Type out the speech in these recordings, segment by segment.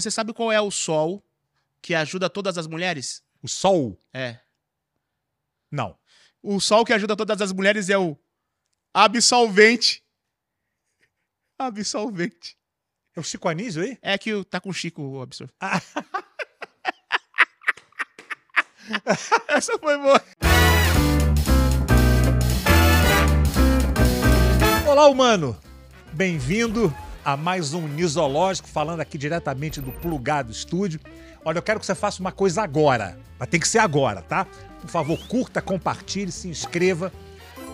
você sabe qual é o sol que ajuda todas as mulheres? O sol? É. Não. O sol que ajuda todas as mulheres é o absolvente. Absolvente. É o Chico Anísio aí? É que tá com o Chico o absorvente. Essa foi boa. Olá, humano! Bem-vindo a mais um Nisológico, falando aqui diretamente do Plugado Estúdio. Olha, eu quero que você faça uma coisa agora, mas tem que ser agora, tá? Por favor, curta, compartilhe, se inscreva,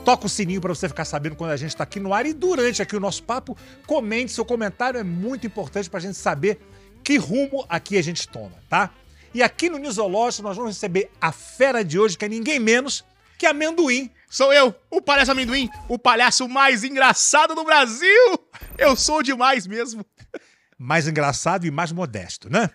toca o sininho para você ficar sabendo quando a gente está aqui no ar e durante aqui o nosso papo, comente seu comentário, é muito importante para a gente saber que rumo aqui a gente toma, tá? E aqui no Nisológico nós vamos receber a fera de hoje, que é ninguém menos que Amendoim. Sou eu, o palhaço amendoim, o palhaço mais engraçado do Brasil. Eu sou demais mesmo. mais engraçado e mais modesto, né?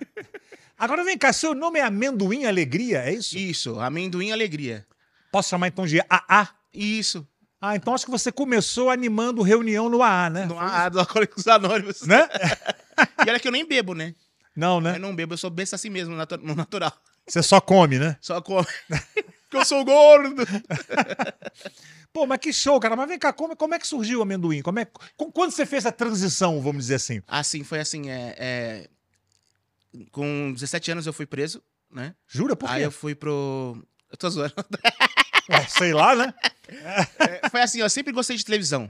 Agora vem cá, seu nome é Amendoim Alegria, é isso? Isso, amendoim alegria. Posso chamar então de AA? Isso. Ah, então acho que você começou animando reunião no AA, né? No A do Alcoólicos Anônimos. Né? E olha que eu nem bebo, né? Não, Eu né? não bebo, eu sou besta assim mesmo, no natural. Você só come, né? Só como. Porque eu sou gordo. Pô, mas que show, cara. Mas vem cá, como, como é que surgiu o amendoim? Como é, qu- quando você fez a transição, vamos dizer assim? Assim, foi assim, é, é, Com 17 anos eu fui preso, né? Jura? Por quê? Aí eu fui pro... Eu tô zoando. Ué, sei lá, né? É, foi assim, eu sempre gostei de televisão.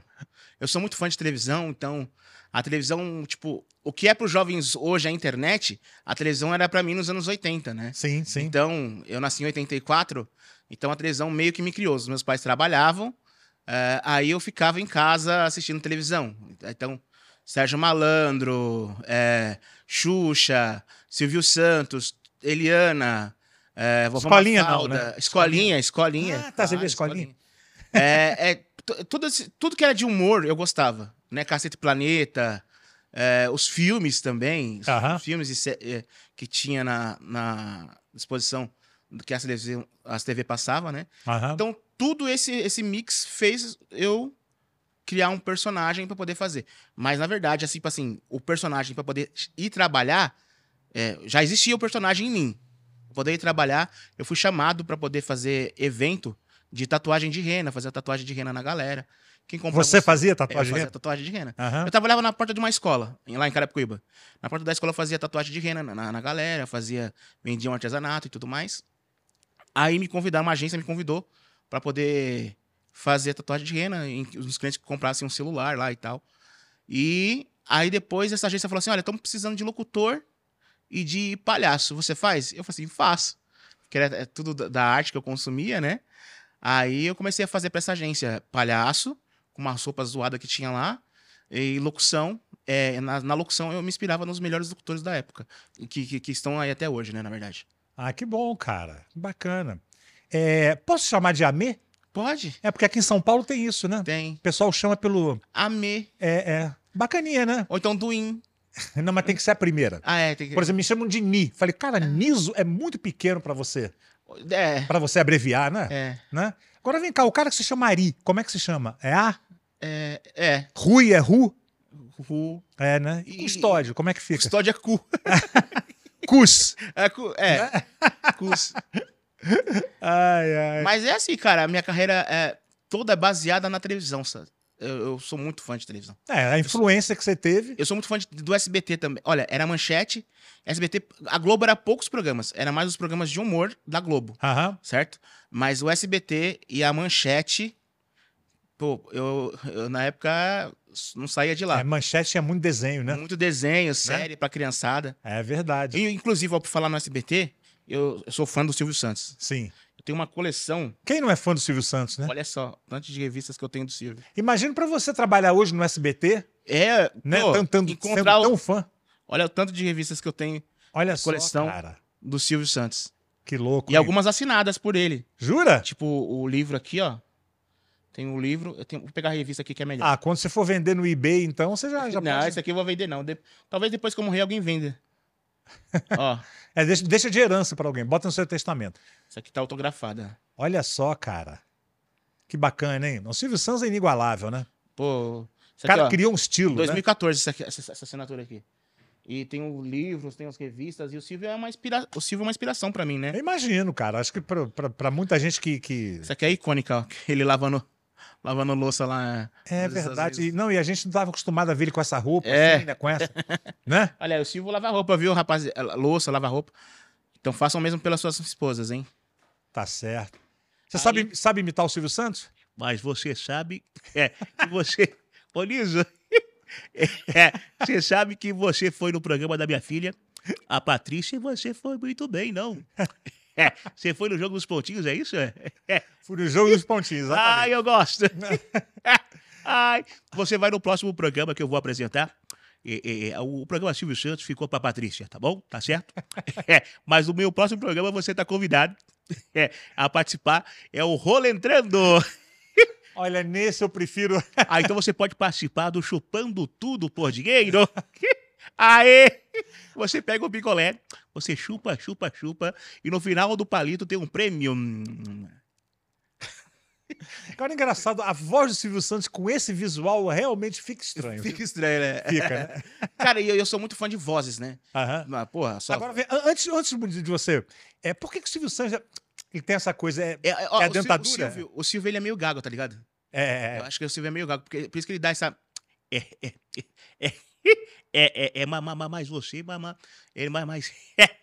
Eu sou muito fã de televisão, então a televisão, tipo, o que é pros jovens hoje a internet, a televisão era pra mim nos anos 80, né? Sim, sim. Então, eu nasci em 84, então a televisão meio que me criou. Os meus pais trabalhavam, eh, aí eu ficava em casa assistindo televisão. Então, Sérgio Malandro, eh, Xuxa, Silvio Santos, Eliana, eh, Vovó Escolinha não, Mafalda, né? Escolinha, Escolinha. Ah, tá, você via Claro, Escolinha. É, é, tu- tudo, tudo que era de humor eu gostava, né? Cacete Planeta, eh, os filmes também, os Aham. filmes e sé- eh, que tinha na, na disposição do que as TV, as TV passava, né? Aham. Então, tudo esse, esse mix fez eu criar um personagem pra poder fazer. Mas, na verdade, assim, tipo assim, o personagem pra poder ir trabalhar, é, já existia o personagem em mim. Pra poder ir trabalhar, eu fui chamado pra poder fazer evento de tatuagem de rena, fazer a tatuagem de rena na galera. Você fazia é, eu tatuagem? fazia tatuagem de rena. Aham. Eu trabalhava na porta de uma escola, lá em Carapicuíba. Na porta da escola eu fazia tatuagem de rena na, na- na galera, fazia, vendia um artesanato e tudo mais. Aí me convidaram, uma agência me convidou pra poder fazer tatuagem de rena, em, os clientes que comprassem um celular lá e tal. E aí depois essa agência falou assim: olha, estamos precisando de locutor e de palhaço. Você faz? Eu falei assim, faço. Porque era é tudo da- arte que eu consumia, né? Aí eu comecei a fazer pra essa agência palhaço, uma roupa zoada que tinha lá, e locução. É, na, na locução eu me inspirava nos melhores locutores da época, que, que, que estão aí até hoje, né, na verdade. Ah, que bom, cara. Bacana. É, posso chamar de Amê? Pode? É porque aqui em São Paulo tem isso, né? Tem. O pessoal chama pelo. Amê. É, é. Bacaninha, né? Ou então Duin. Não, mas tem que ser a primeira. Ah, é. Tem que... Por exemplo, me chamam de Ni. Falei, cara, Niso é muito pequeno pra você. É. Pra você abreviar, né? É. né? Agora vem cá, o cara que se chama Ari, como é que se chama? É A? É. É. Rui é Ru? Ru. É, né? E E- custódio, como é que fica? Custódia é cu. Cus. É. Cu. É. Cus. Ai, ai. Mas é assim, cara. A minha carreira é toda baseada na televisão, sabe? Eu, eu sou muito fã de televisão. É, a influência que você teve. Eu sou muito fã de- do SBT também. Olha, era manchete. SBT. A Globo era poucos programas. Era mais os programas de humor da Globo. Aham. certo? Mas o SBT e a Manchete, pô, eu, eu na época não saía de lá. É, manchete tinha muito desenho, né? Muito desenho, série pra criançada. É verdade. E, inclusive, ó, por falar no SBT, eu, eu sou fã do Silvio Santos. Sim. Eu tenho uma coleção, Quem não é fã do Silvio Santos, né? olha só, tanto de revistas que eu tenho do Silvio. Imagina pra você trabalhar hoje no SBT, É, né? pô, sendo encontrar o- tão fã. olha o tanto de revistas que eu tenho Olha só, coleção. cara. do Silvio Santos. Que louco. E hein? algumas assinadas por ele. Jura? Tipo, o livro aqui, ó. Tem um livro. Eu tenho, vou pegar a revista aqui que é melhor. Ah, quando você for vender no eBay, então, você já, já não, pode... esse aqui eu vou vender, não. De- Talvez depois que eu morrer, alguém venda. Ó, É, deixa, deixa de herança pra alguém. Bota no seu testamento. essa aqui tá autografada. Olha só, cara. Que bacana, hein? O Silvio Santos é inigualável, né? Pô, O isso cara ó, criou um estilo, né? 2014, essa, aqui- essa, essa assinatura aqui. E tenho livros, tenho as revistas. E o Silvio é uma, inspira... o Silvio é uma inspiração pra mim, né? Eu imagino, cara. Acho que pra muita gente que. que... Isso aqui é icônica, ó. Ele lavando, lavando louça lá. É verdade. Unidos. Não, e a gente não estava acostumado a ver ele com essa roupa, É. assim, né? Com essa. né? Olha, o Silvio lava roupa, viu, rapaz? Louça, lava roupa. Então façam mesmo pelas suas esposas, hein? Tá certo. Você Aí- sabe, sabe imitar o Silvio Santos? Mas você sabe é, que você. Ô, Liso, é, você sabe que você foi no programa da minha filha, a Patrícia, e você foi muito bem, não? É, você foi no jogo dos pontinhos, é isso? É. Fui no jogo dos pontinhos, exatamente. Ai, eu gosto. Ai, você vai no próximo programa que eu vou apresentar. E- e- o programa Silvio Santos ficou pra Patrícia, tá bom? Tá certo? É, mas o meu próximo programa você tá convidado é, a participar. É o Rolo Entrando. Olha, nesse eu prefiro. Ah, então você pode participar do Chupando Tudo por Dinheiro. Aê! Você pega o picolé, você chupa, chupa, chupa, e no final do palito tem um prêmio. Agora, engraçado, a voz do Silvio Santos com esse visual realmente fica estranho. Fica estranho, né? Fica, né? Cara, e eu, eu sou muito fã de vozes, né? Aham. Mas, porra, só. Agora, antes, antes de você, é, por que, que o Silvio Santos ele tem essa coisa? É, É, ó, é a dentadura? O Silvio, o Silvio, ele é meio gago, tá ligado? é, Eu acho que o Silvio é meio gago, porque, por isso que ele dá essa. É, é, é, é, é, é, é ma- ma- mais você, mamá. Ele mais, mais.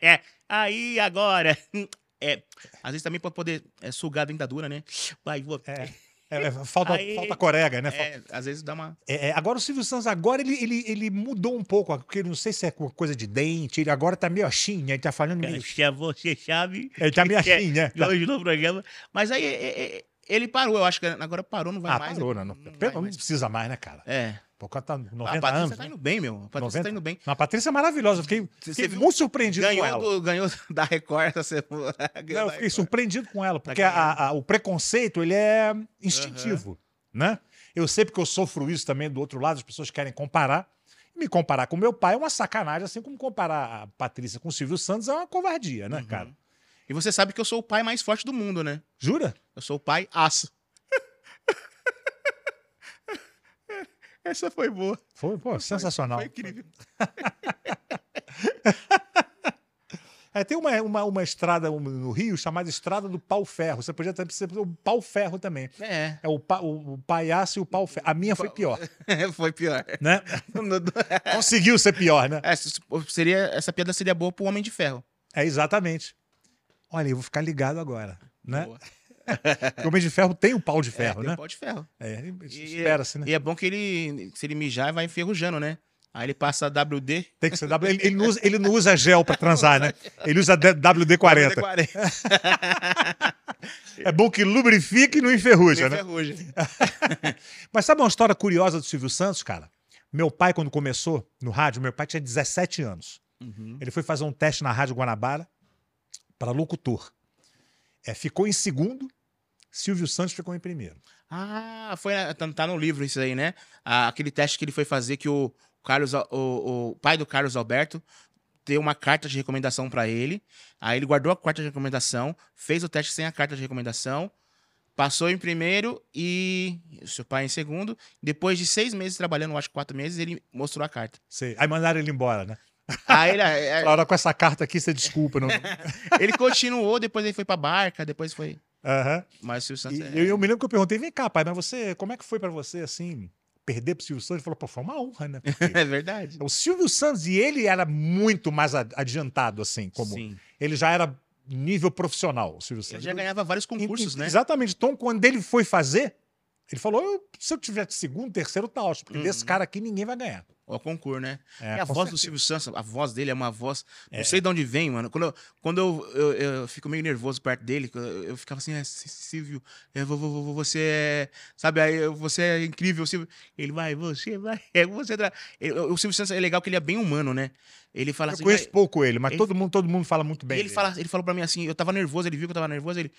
É, aí agora. É, Às vezes também pra poder é, sugar a dentadura, né? vai, vou. é, é, é, falta, Aí- falta corega, né? É, às vezes dá uma. É, é, agora o Silvio Santos, agora ele, ele, ele mudou um pouco, porque não sei se é coisa de dente, ele agora tá meio assim, né? Ele tá falando meio... Você sabe. Ele tá meio assim, né? Hoje no programa. Mas aí é, é, ele parou, eu acho que agora parou, não vai Ah, mais. parou, né? Não, vai não mais. precisa mais, né, cara? É. Cara tá 90 a Patrícia anos. tá né? indo bem, meu. A Patrícia 90? tá indo bem. Não, a Patrícia é maravilhosa, fiquei, fiquei viu? muito surpreendido com Ganhou, ela. do- ganhou da Record essa semana. Não, eu fiquei surpreendido com ela, porque Tá a- a- o preconceito, ele é instintivo, né? Eu sei porque eu sofro isso também do outro lado, as pessoas querem comparar. E me comparar com meu pai é uma sacanagem, assim como comparar a Patrícia com o Silvio Santos é uma covardia, né, Uhum. cara? E você sabe que eu sou o pai mais forte do mundo, né? Jura? Eu sou o pai aço. Essa foi boa. Foi, pô, sensacional. Foi incrível. É, tem uma, uma, uma estrada no Rio chamada Estrada do Pau Ferro. Você podia ter o Pau Ferro também. É. É o, pa, o, o palhaço e o pau ferro. A minha foi pior, foi pior. né? Conseguiu ser pior, né? É, seria, essa piada seria boa pro Homem de Ferro. É exatamente. Olha, eu vou ficar ligado agora, né? Boa. Porque o Homem de Ferro tem o pau de É, ferro, tem um né? pau de ferro. É, espera-se, né? E é bom que ele, se ele mijar, vai enferrujando, né? Aí ele passa a WD. Tem que ser W. Ele, ele não usa, ele não usa gel pra transar, né? Ele usa D- WD-40. WD-40. É bom que lubrifique e não enferruja, né? Enferruja. Mas sabe uma história curiosa do Silvio Santos, cara? Meu pai, quando começou no rádio, meu pai tinha 17 anos. Uhum. Ele foi fazer um teste na Rádio Guanabara para locutor. É, ficou em segundo, Silvio Santos ficou em primeiro. Ah, foi, tá, tá no livro isso aí, né? Ah, aquele teste que ele foi fazer que o Carlos, o, o pai do Carlos Alberto deu uma carta de recomendação pra ele. Aí ele guardou a carta de recomendação, fez o teste sem a carta de recomendação, passou em primeiro e o seu pai em segundo. Depois de seis meses trabalhando, acho que quatro meses, ele mostrou a carta. Sei. Aí mandaram ele embora, né? Aí ele, é, Falaram, com essa carta aqui, você desculpa. Não... ele continuou, depois ele foi pra barca, depois foi. Aham. Mas o Silvio Santos é- eu, eu me lembro que eu perguntei, vem cá, pai, mas você, como é que foi pra você, assim, perder pro Silvio Santos? Ele falou, pô, foi uma honra, né? É verdade. o Silvio Santos, e ele era muito mais adiantado, assim, como... Sim. Ele já era nível profissional, o Silvio Ele Santos. já ganhava vários concursos, e- né? Exatamente. Então, quando ele foi fazer, ele falou: "Eu- se eu tiver segundo, terceiro, tá ótimo, porque Uhum. desse cara aqui ninguém vai ganhar. O concurso, né? É, e a voz do certeza. Silvio Santos, a voz dele é uma voz. É. Não sei de onde vem, mano. Quando eu, quando eu, eu, eu fico meio nervoso perto dele, eu, eu ficava assim, é, Silvio, eu vou- você é. Sabe, aí eu- você é incrível, Silvio. Ele vai, você vai. É, você o Silvio Santos é legal que ele é bem humano, né? Ele fala Eu assim. conheço vai- pouco ele, mas ele- todo, mundo, todo mundo fala muito bem. ele, dele. fala, ele falou pra mim assim, eu tava nervoso, ele viu que eu tava nervoso, ele.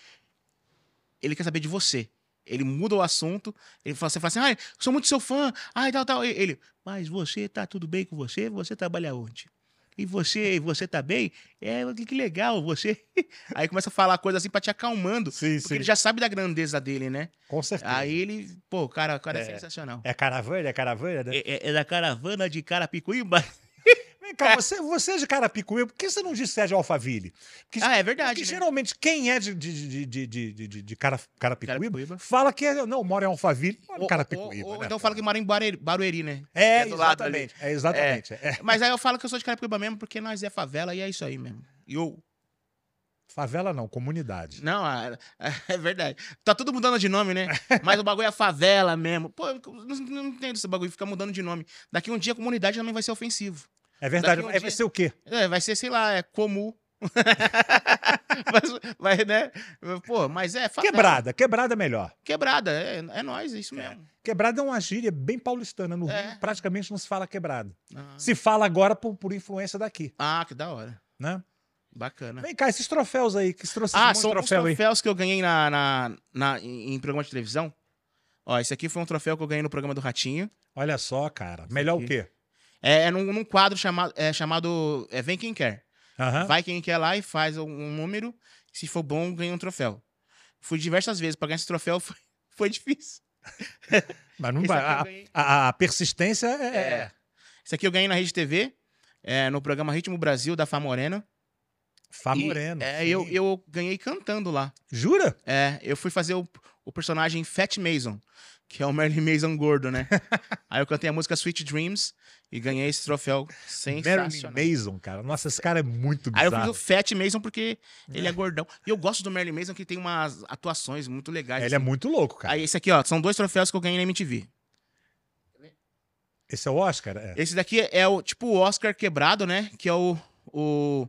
Ele quer saber de você. Ele muda o assunto, ele fala, você fala assim, ai, sou muito seu fã, ai, tal, tal. Ele, mas você tá tudo bem com você? Você trabalha onde? E você, você tá bem? É, que legal, você. Aí começa a falar coisa assim pra te acalmando. Sim, Porque sim. ele já sabe da grandeza dele, né? Com certeza. Aí ele, pô, cara, o cara é, É. sensacional. É caravana, é caravana, né? É, é- é da caravana de Carapicuíba. Vem cá, você, você é de Carapicuíba, por que você não é de Alphaville? Porque, Ah, é verdade. porque né? geralmente quem é de, de, de, de, de, de, Cara- Carapicuíba, Carapicuíba. fala que é, não, mora em Alphaville, mora em Carapicuíba. ou- ou né, então fala que mora em Barueri, Barueri né? É, é do lado ali. exatamente. É, exatamente. é. Mas aí eu falo que eu sou de Carapicuíba mesmo, porque nós é favela e é isso aí mesmo. E eu. Favela não, comunidade. Não, a- é verdade. Tá tudo mudando de nome, né? Mas o bagulho é favela mesmo. Pô, não, não entendo esse bagulho, fica mudando de nome. Daqui um dia a comunidade também vai ser ofensivo. É verdade. Um vai dia- ser o quê? É, vai ser, sei lá, é comu. mas, vai, né? Pô, mas é favela. Quebrada. Quebrada é melhor. Quebrada, é, é nós, é isso mesmo. Quebrada é uma gíria bem paulistana. No É. Rio, praticamente não se fala quebrada. Ah, Se fala agora por, por influência daqui, Ah, que da hora. né? Bacana. Vem cá, esses troféus aí, que trouxe Ah, esse são de os troféu aí. troféus que eu ganhei na, na, na- em, programa de televisão. Ó, esse aqui foi um troféu que eu ganhei no programa do Ratinho. Olha só, cara. Melhor o aqui. quê? É, é num, num quadro chamado, é, chamado é, Vem Quem Quer. Aham. Vai quem quer lá e faz um, número. Se for bom, ganha um troféu. Fui diversas vezes. Pra ganhar esse troféu foi, foi difícil. Mas não vai. A, ganhei. a- a persistência é. É. Esse aqui eu ganhei na Rede TV, é, no programa Ritmo Brasil, da Fá Moreno. Fá E. É, eu, eu ganhei cantando lá. Jura? É, eu fui fazer o, o personagem Fat Mason, que é o Merlin Mason gordo, né? Aí eu cantei a música Sweet Dreams e ganhei esse troféu sensacional. Mason, cara. Nossa, esse cara é muito Aí eu bizarro. fiz o Fat Mason porque ele é gordão. E eu gosto do Merlin Mason que tem umas atuações muito legais. Ele é assim. muito louco, cara. Aí esse aqui, ó, são dois troféus que eu ganhei na MTV. Esse é o Oscar? É. Esse daqui é o tipo o Oscar quebrado, né? Que é o, o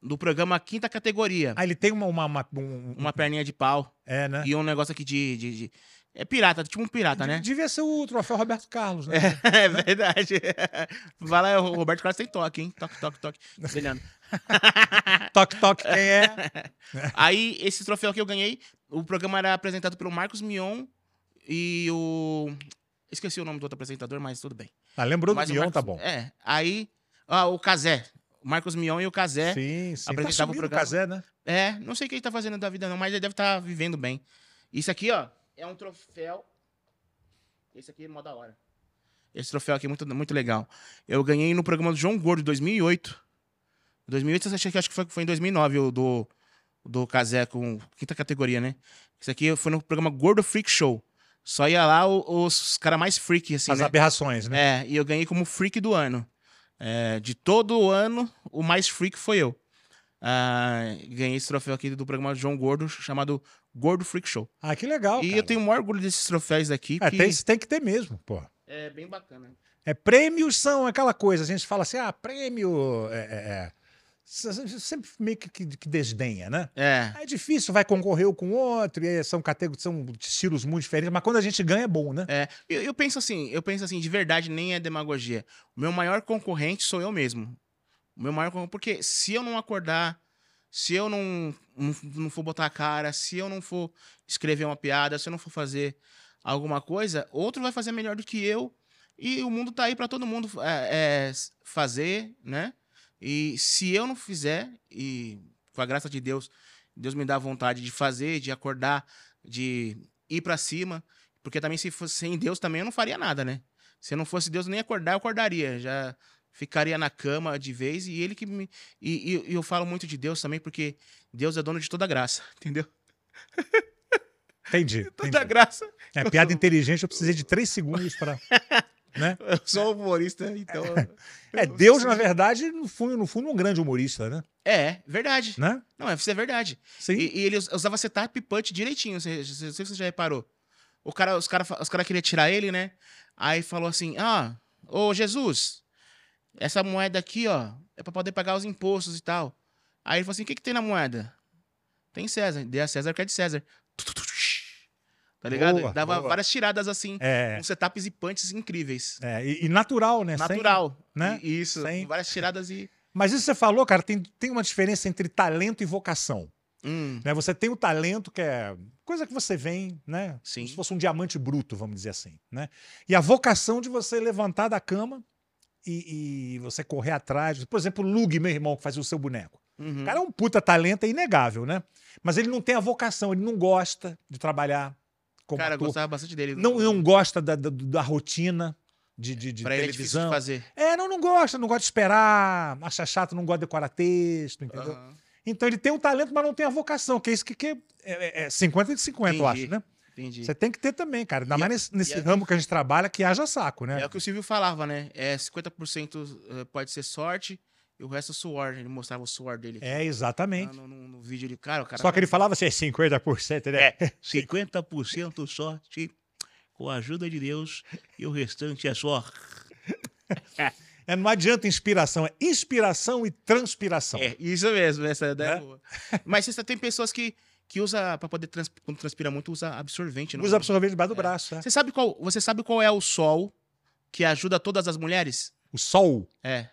do programa quinta categoria. Ah, ele tem uma. uma, uma- um- Uma perninha de pau É, né? e um negócio aqui de, de- de- É pirata, tipo um pirata, né? Devia ser o troféu Roberto Carlos, né? É verdade. Vai lá, o Roberto Carlos tem toque, hein? Toque, toque, toque. Brilhando. Toque, toque, quem é? Aí, esse troféu que eu ganhei, o programa era apresentado pelo Marcos Mion e o. Esqueci o nome do outro apresentador, mas tudo bem. Ah, lembrou do Mas o Mion, Marcos- tá bom. É. Aí. Ah, o Casé. O Marcos Mion e o Casé. Sim, sim. Tá apresentava o sumindo o programa. Casé, né? É, não sei o que ele tá fazendo da vida, não, mas ele deve estar vivendo bem. Isso aqui, ó, é um troféu. Esse aqui é mó da hora. Esse troféu aqui é muito, muito legal. Eu ganhei no programa do João Gordo, em 2008. 2008, eu achei que acho que foi, foi em 2009, o do, do Casé com quinta categoria, né? Esse aqui foi no programa Gordo Freak Show. Só ia lá o- os caras mais freak, assim, As né? aberrações, né? É, e eu ganhei como freak do ano. É, de todo o ano, o mais freak foi eu. Ah, ganhei esse troféu aqui do programa João Gordo, chamado Gordo Freak Show. Ah, que legal. e cara. eu tenho o maior orgulho desses troféus daqui, É, que tem, tem que ter mesmo, pô. é bem bacana. É, prêmios são aquela coisa, a gente fala assim, ah, prêmio. É, é, é. Sempre meio que, que, que desdenha, né? É, É difícil, vai concorrer um com o outro, e aí são categorias, são estilos muito diferentes, mas quando a gente ganha é bom, né? é. Eu, eu penso assim, eu penso assim, de verdade, nem é demagogia. O meu maior concorrente sou eu mesmo. O meu maior porque se eu não acordar, se eu não, não, não for botar a cara, se eu não for escrever uma piada, se eu não for fazer alguma coisa, outro vai fazer melhor do que eu. E o mundo tá aí para todo mundo é, é, fazer, né? E se eu não fizer, e com a graça de Deus, Deus me dá vontade de fazer, de acordar, de ir para cima, porque também se fosse sem Deus também eu não faria nada, né? Se não fosse Deus nem acordar, eu acordaria, já ficaria na cama de vez e ele que me e, e- e eu falo muito de Deus também porque Deus é dono de toda graça, entendeu? Entendi. Toda entendi. graça. É, piada inteligente, eu precisei de três segundos para. Né? Eu sou humorista, então. É, Deus, na verdade, no fundo, no fundo, um grande humorista, né? É, verdade. né? Não, isso é verdade. Sim. E, e ele us- usava setup punch direitinho. Não sei se você já reparou. O cara, os caras os cara queriam tirar ele, né? Aí falou assim: Ah, ô Jesus, essa moeda aqui, ó, é pra poder pagar os impostos e tal. Aí ele falou assim: O que, que tem na moeda? Tem César. Dê a César que é de César. Tá ligado? Boa, Dava boa. várias tiradas assim, É, com setups e punches incríveis. é, e, e natural, né? Sem- Natural. né? E- Isso. Sem- Várias tiradas e. Mas isso que você falou, cara, tem, tem uma diferença entre talento e vocação. Hum, Né? Você tem o talento, que é coisa que você vem, né? Sim. Como se fosse um diamante bruto, vamos dizer assim. Né? E a vocação de você levantar da cama e, e você correr atrás. Por exemplo, o Lug, meu irmão, que fazia o seu boneco. uhum. O cara é um puta talento, é inegável, né? Mas ele não tem a vocação, ele não gosta de trabalhar como Cara, eu ator. gostava bastante dele. Não, não gosta da, da, da rotina, de, de, de Pra ele é de televisão. fazer. É, não, não gosta, não gosta de esperar, acha chato, não gosta de decorar texto, entendeu? Aham. Então ele tem o talento, mas não tem a vocação, que é isso que, que é, é 50 de 50, eu Entendi. acho, né? Entendi. Você tem que ter também, cara. Ainda E mais nesse, nesse ramo que a gente trabalha, que haja saco, né? É o que o Silvio falava, né? É 50% eh, pode ser sorte e o resto é suor. Ele mostrava o suor dele. É, exatamente. no, no- no vídeo ele, cara, o cara. Só que ele falava assim, 50%, né? É, 50% sorte com a ajuda de Deus e o restante é só. É, não adianta inspiração, é inspiração e transpiração. É, isso mesmo, essa ideia Né? é boa. Mas você tem pessoas que, que usa pra poder trans, quando transpira muito, usa absorvente. não- Usa absorvente debaixo do braço. é. Você sabe qual, você sabe qual é o sol que ajuda todas as mulheres? O sol, É.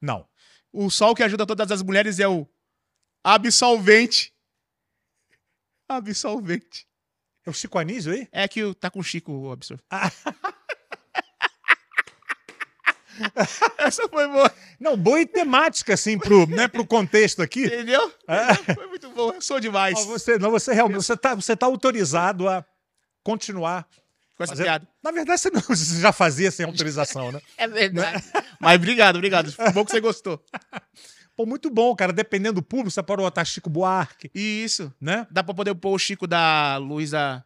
não. O sol que ajuda todas as mulheres é o absolvente. Absolvente. É o Chico Anísio aí? É que o- tá com o Chico o absorvente. Essa foi boa, Não, boa e temática, assim, pro, né, pro contexto aqui. entendeu? É. Foi muito bom, eu sou demais. Não, você, não, você realmente, você tá, você tá autorizado a continuar. Com essa fazendo- piada. Na verdade, você, não, você já fazia sem autorização, né? É verdade. Mas obrigado, obrigado. Foi bom que você gostou. Pô, muito bom, cara. Dependendo do público, você pode botar Chico Buarque, Isso. né? Dá pra poder pôr o Chico da Luísa.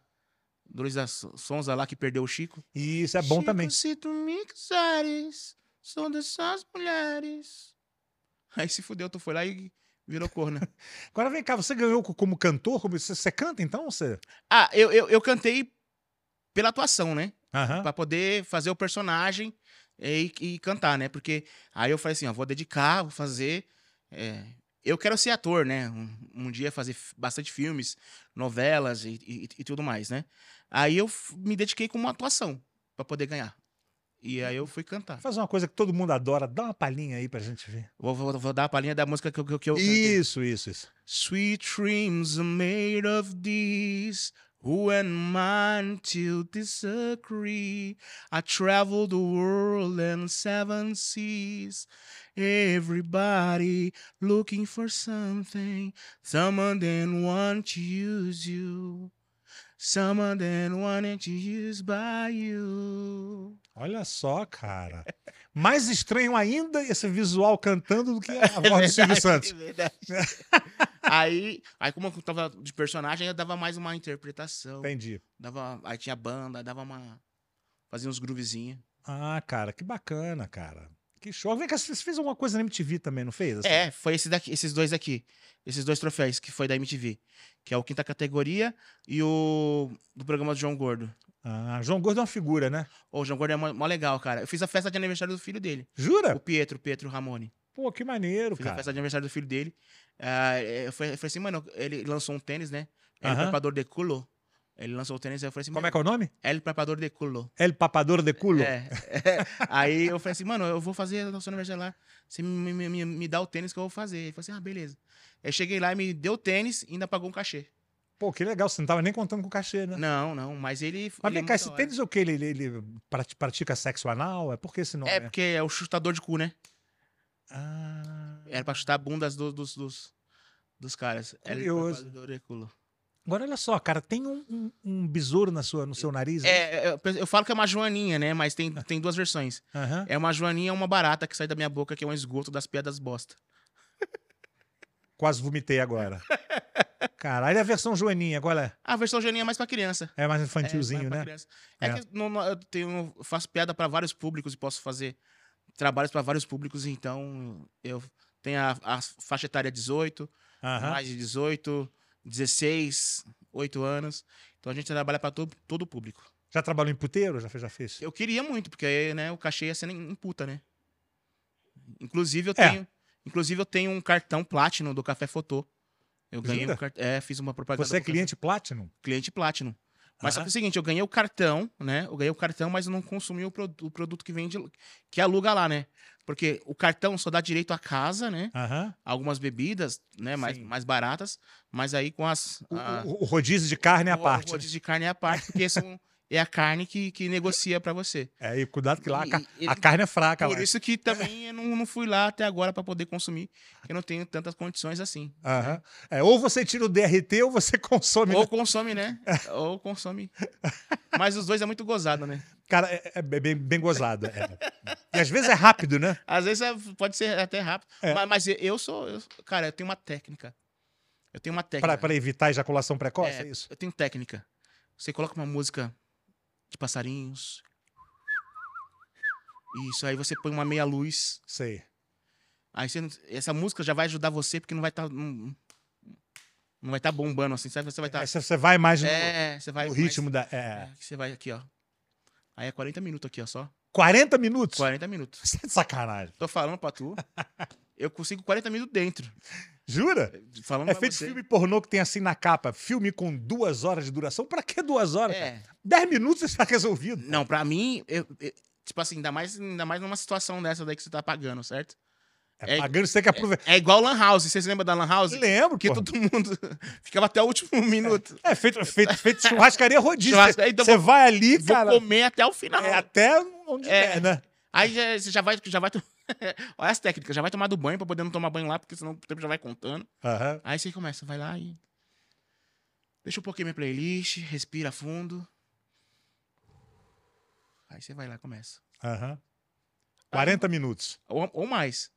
Luísa Sonza lá que perdeu o Chico. Isso é bom Chico, também. Se tu me quiseres, sou dessas mulheres. Aí se fudeu, tu foi lá e virou corno. Agora vem cá, você ganhou co- como cantor? Como, você, você canta então? Você... ah, eu, eu, eu cantei pela atuação, né? Aham. Pra poder fazer o personagem e, e cantar, né? Porque aí eu falei assim, ó, vou dedicar, vou fazer. é, eu quero ser ator, né? Um, um dia fazer bastante filmes, novelas e, e- e tudo mais, né? Aí eu me dediquei com uma atuação pra poder ganhar. E aí eu fui cantar. Faz uma coisa que todo mundo adora. Dá uma palhinha aí pra gente ver. Vou, vou- vou dar a palhinha da música que, eu- que, eu- eu cantei. Isso, isso, isso. Sweet dreams are made of these. Who am I to disagree? I travel the world and seven seas. Everybody looking for something. Someone then want to use you. Someone then wanted to use by you. Olha só, cara. Mais estranho ainda esse visual cantando do que a voz do Silvio Santos. É verdade. aí, aí, como eu tava de personagem, eu dava mais uma interpretação. Entendi. Dava, aí tinha banda, dava uma. Fazia uns groovezinhos. Ah, cara, que bacana, cara. Que show. Vem cá, você fez alguma coisa na MTV também, não fez? Assim? É, foi esse daqui, esses dois aqui. Esses dois troféus que foi da MTV. Que é o quinta categoria e o do programa do João Gordo. Ah, João Gordo é uma figura, né? Ô, o João Gordo é mó, mó legal, cara. Eu fiz a festa de aniversário do filho dele. Jura? O Pietro, Pietro Ramone. Pô, que maneiro, Fiz a cara. festa de aniversário do filho dele. Ah, eu falei eu falei assim, mano, ele lançou um tênis, né? El Aham. Papador de Culo. Ele lançou o tênis, aí eu falei assim, Como é que é o nome? El Papador de Culo. El Papador de Culo. É. Aí eu falei assim, mano, eu vou fazer o seu aniversário lá. Você me, me, me, me dá o tênis que eu vou fazer. Ele falou assim, ah, beleza. Aí eu cheguei lá e me deu o tênis e ainda pagou um cachê. Pô, que legal. Você não tava nem contando com o cachê, né? Não, não, mas ele. Mas ele é vem cá, esse hora. tênis é o quê? Ele, ele, ele prati- pratica sexo anal? É por que esse nome? É porque é o chutador de cu, né? Ah. Era pra chutar bundas do- dos, dos, dos caras. Era ele Curioso. papador de culo. Agora, olha só, cara, tem um, um- um besouro na sua, no seu nariz? É, eu, eu falo que é uma joaninha, né? Mas tem, tem duas versões. Aham. É uma joaninha e uma barata que sai da minha boca, que é um esgoto das piadas bosta. Quase vomitei agora. Caralho, e a versão joaninha, qual é? A versão joaninha é mais pra criança. É mais É, infantilzinho, mais pra né? É, É. que no- eu, tenho, eu faço piada pra vários públicos e posso fazer trabalhos pra vários públicos, então eu tenho a, a faixa etária 18, Aham. mais de 18, 16, 8 anos. Então a gente trabalha pra todo, todo o público. Já trabalhou em puteiro? Já fez? Já fez? Eu queria muito, porque aí, né, o cachê ia ser em puta, né? Inclusive eu É. tenho, inclusive eu tenho um cartão Platinum do Café Fotô. Eu ganhei um cart... É, fiz uma propaganda. Você é cliente Platinum? cliente Platinum. Mas só Aham. que é o seguinte, eu ganhei o cartão, né? Eu ganhei o cartão, mas eu não consumi o, pro- o produto que vende, que aluga lá, né? Porque o cartão só dá direito à casa, né? Aham. Algumas bebidas, né? Mais, Sim. mais baratas, mas aí com as. O, a- o- o rodízio de carne à o- parte. O rodízio de carne é a parte, porque são, é a carne que, que negocia pra você. É, e cuidado que lá a, E- ca- e- a carne é fraca. Por lá. isso que também eu não, não fui lá até agora pra poder consumir, eu não tenho tantas condições assim. Aham. É, ou você tira o DRT ou você consome. Ou consome, né? Ou consome. Mas os dois é muito gozado, né? Cara, é, é bem, bem gozado. é. E às vezes é rápido, né? Às vezes é- pode ser até rápido. É. Mas, mas eu sou. eu- cara, eu tenho uma técnica. Eu tenho uma técnica. pra evitar ejaculação precoce, é, É, isso? Eu tenho técnica. Você coloca uma música de passarinhos. Isso, aí você põe uma meia luz. Sei. Aí você essa música já vai ajudar você, porque não vai estar. não, não vai estar bombando assim, sabe? Você vai estar. Aí você- vai mais no, é, vai. no mais- ritmo da. é, É. você vai aqui, ó. Aí é 40 minutos aqui, ó, só. 40 minutos? 40 minutos. Você tá de sacanagem. Tô falando pra tu. Eu consigo 40 minutos dentro. Jura? Falando É feito você. filme pornô que tem assim na capa. Filme com duas horas de duração. Pra que duas horas? cara? É. Dez minutos está resolvido. Não, pra mim, eu- eu- tipo assim, ainda mais, ainda mais numa situação dessa daí que você tá pagando, certo? É, É- pagando, você tem que aproveitar. É igual Lan House. Você se lembra da Lan House? Lembro, Que pô. todo mundo ficava até o último minuto. É feito, feito, feito churrascaria rodízio. Então Você vou- vai ali, Vou cara. comer até o final. É até onde É. der, né? Aí já, você já vai, já vai. Olha as técnicas, já vai tomar do banho pra poder não tomar banho lá, porque senão o tempo já vai contando. Aham. Aí você começa, vai lá e. Deixa um pouquinho minha playlist, respira fundo. Aí você vai lá e começa. Aham. 40 minutos. Ou, ou mais.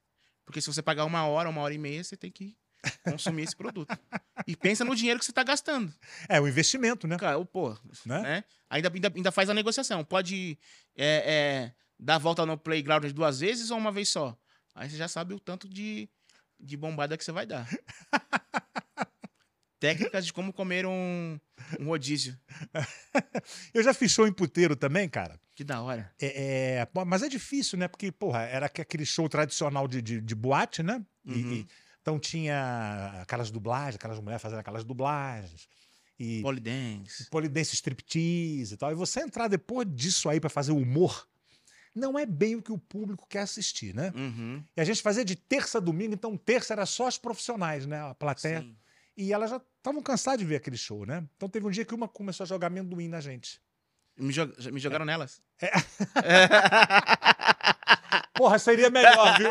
Porque se você pagar uma hora, uma hora e meia, você tem que consumir esse produto. E pensa no dinheiro que você tá gastando. É um investimento, né? Cara, pô, Né? né? Ainda, ainda, ainda faz a negociação. Pode é, é, dar a volta no playground duas vezes ou uma vez só. Aí você já sabe o tanto de, de bombada que você vai dar. Técnicas de como comer um, um rodízio. Eu já fiz show em puteiro também, cara. Que da hora. É, é, mas é difícil, né? Porque, porra, era que- aquele show tradicional de, de, de boate, né? E- Uhum. e- então tinha aquelas dublagens, aquelas mulheres fazendo aquelas dublagens. E Polidense. polidense striptease e tal. E você entrar depois disso aí pra fazer humor, não é bem o que o público quer assistir, né? Uhum. E a gente fazia de terça a domingo, então terça era só os profissionais, né? A plateia. Sim. E elas já estavam cansadas de ver aquele show, né? Então teve um dia que uma começou a jogar amendoim na gente. Me, jo- me jogaram nelas. Porra, seria melhor, viu?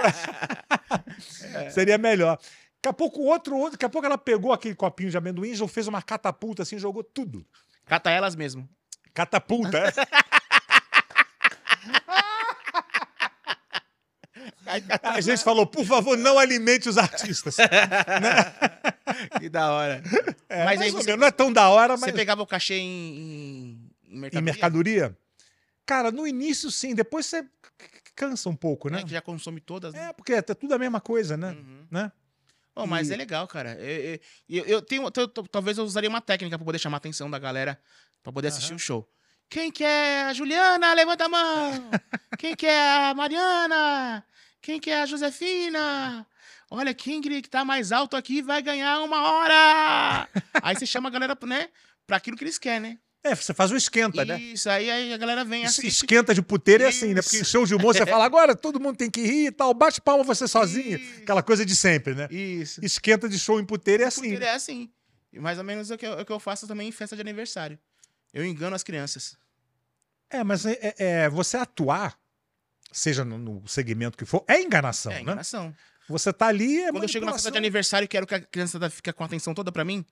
seria melhor. Daqui a pouco o outro, outro, daqui a pouco ela pegou aquele copinho de amendoim e fez uma catapulta assim, jogou tudo. Cata elas mesmo. Catapulta. é. A gente falou, por favor, não alimente os artistas. que da hora. É, Mas aí você- não é tão da hora, Você mas pegava o cachê em mercadoria? em mercadoria. Cara, no início sim, depois você cansa um pouco, né? Né? Que já consome todas, né? É, porque é tudo a mesma coisa, né? Uhum. né? Pô, mas E- é legal, cara. Eu, eu- eu- eu tenho, eu- eu- talvez eu usaria uma técnica pra poder chamar a atenção da galera pra poder assistir Aham. o show. Quem que é a Juliana? Levanta a mão. Quem que é a Mariana? Quem que é a Josefina? Olha, quem que tá mais alto aqui vai ganhar uma hora. Aí você chama a galera, né? Pra aquilo que eles querem, né? É, você faz o esquenta, né? Isso, aí, aí a galera vem assim. Esquenta de puteiro é assim, né? Porque em Isso. show de humor você fala, agora todo mundo tem que rir e tal, bate palma você sozinho. Isso. Aquela coisa de sempre, né? Isso. Esquenta de show em puteiro é assim. Puteiro é assim. E mais ou menos é o que, eu, é o que eu faço também em festa de aniversário. Eu engano as crianças. É, mas é, é- é, você atuar, seja no, no segmento que for, é enganação, é né? enganação. Você tá ali, é Quando eu chego na festa de aniversário e quero que a criança fique com a atenção toda pra mim,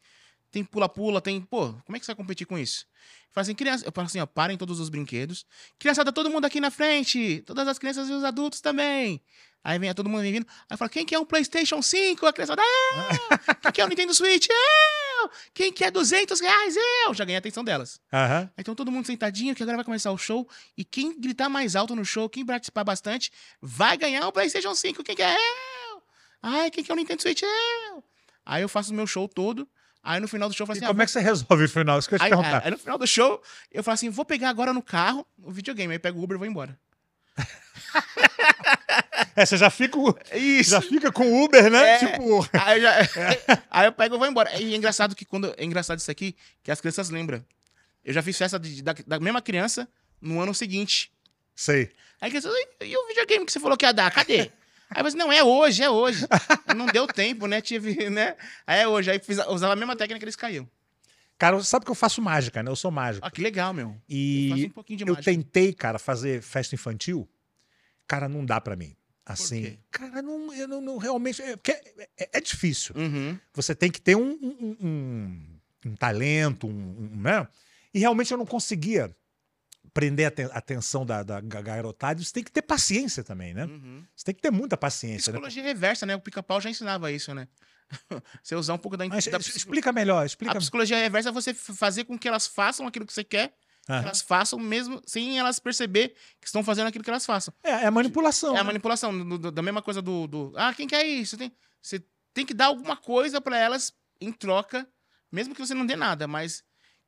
tem pula-pula, tem. Pô, como é que você vai competir com isso? Fala assim, criança, eu falo assim, ó, parem todos os brinquedos. Criançada, todo mundo aqui na frente. Todas as crianças e os adultos também. Aí vem todo mundo vem vindo. Aí fala, quem quer um PlayStation 5? A criançada, eu! Quem quer um Nintendo Switch? Eu! Quem quer 200 reais? Eu! Já ganhei a atenção delas. Aí Então todo mundo sentadinho, que agora vai começar o show. E quem gritar mais alto no show, quem participar bastante, vai ganhar um PlayStation 5. Quem quer? Eu! Ai, quem quer o Nintendo Switch? Eu! Aí eu faço o meu show todo. Aí no final do show eu falo E assim: como ah, é que você resolve o final? Isso que eu te aí, perguntar. aí no final do show, eu falo assim: vou pegar agora no carro o videogame. Aí pego o Uber e vou embora. É, você já fica, Isso. já fica com o Uber, né? É. Tipo, Aí, eu já- aí eu pego e vou embora. E é engraçado que quando. É engraçado isso aqui, que as crianças lembram. Eu já fiz festa de- da, da mesma criança no ano seguinte. sei. Aí a criança, e e o videogame que você falou que ia dar? Cadê? Aí eu falei, não, é hoje, é hoje. Não deu tempo, né? Tive, né? Aí é hoje. Aí fiz, usava a mesma técnica que eles caíam. Cara, você sabe que eu faço mágica, né? Eu sou mágico. Ah, que legal, meu. Eu um E eu mágica. tentei, cara, fazer festa infantil. Cara, não dá pra mim. Assim, cara, não, eu não, não realmente. É, é, é- é difícil. Uhum. Você tem que ter um, um, um- um talento, um- né? E realmente eu não conseguia prender a aten- a atenção da, da ga- garotada, você tem que ter paciência também, né? Uhum. Você tem que ter muita paciência, né? Psicologia reversa, né? O pica-pau já ensinava isso, né? você usar um pouco da, Mas da explica melhor, A explica. psicologia reversa é você fazer com que elas façam aquilo que você quer, que Aham. elas façam mesmo sem elas perceber que estão fazendo aquilo que elas façam. É, é a manipulação. É a né? manipulação, do- da mesma coisa do, do, Ah, quem quer isso? Tem, você tem que dar alguma coisa pra elas em troca, mesmo que você não dê nada, mas.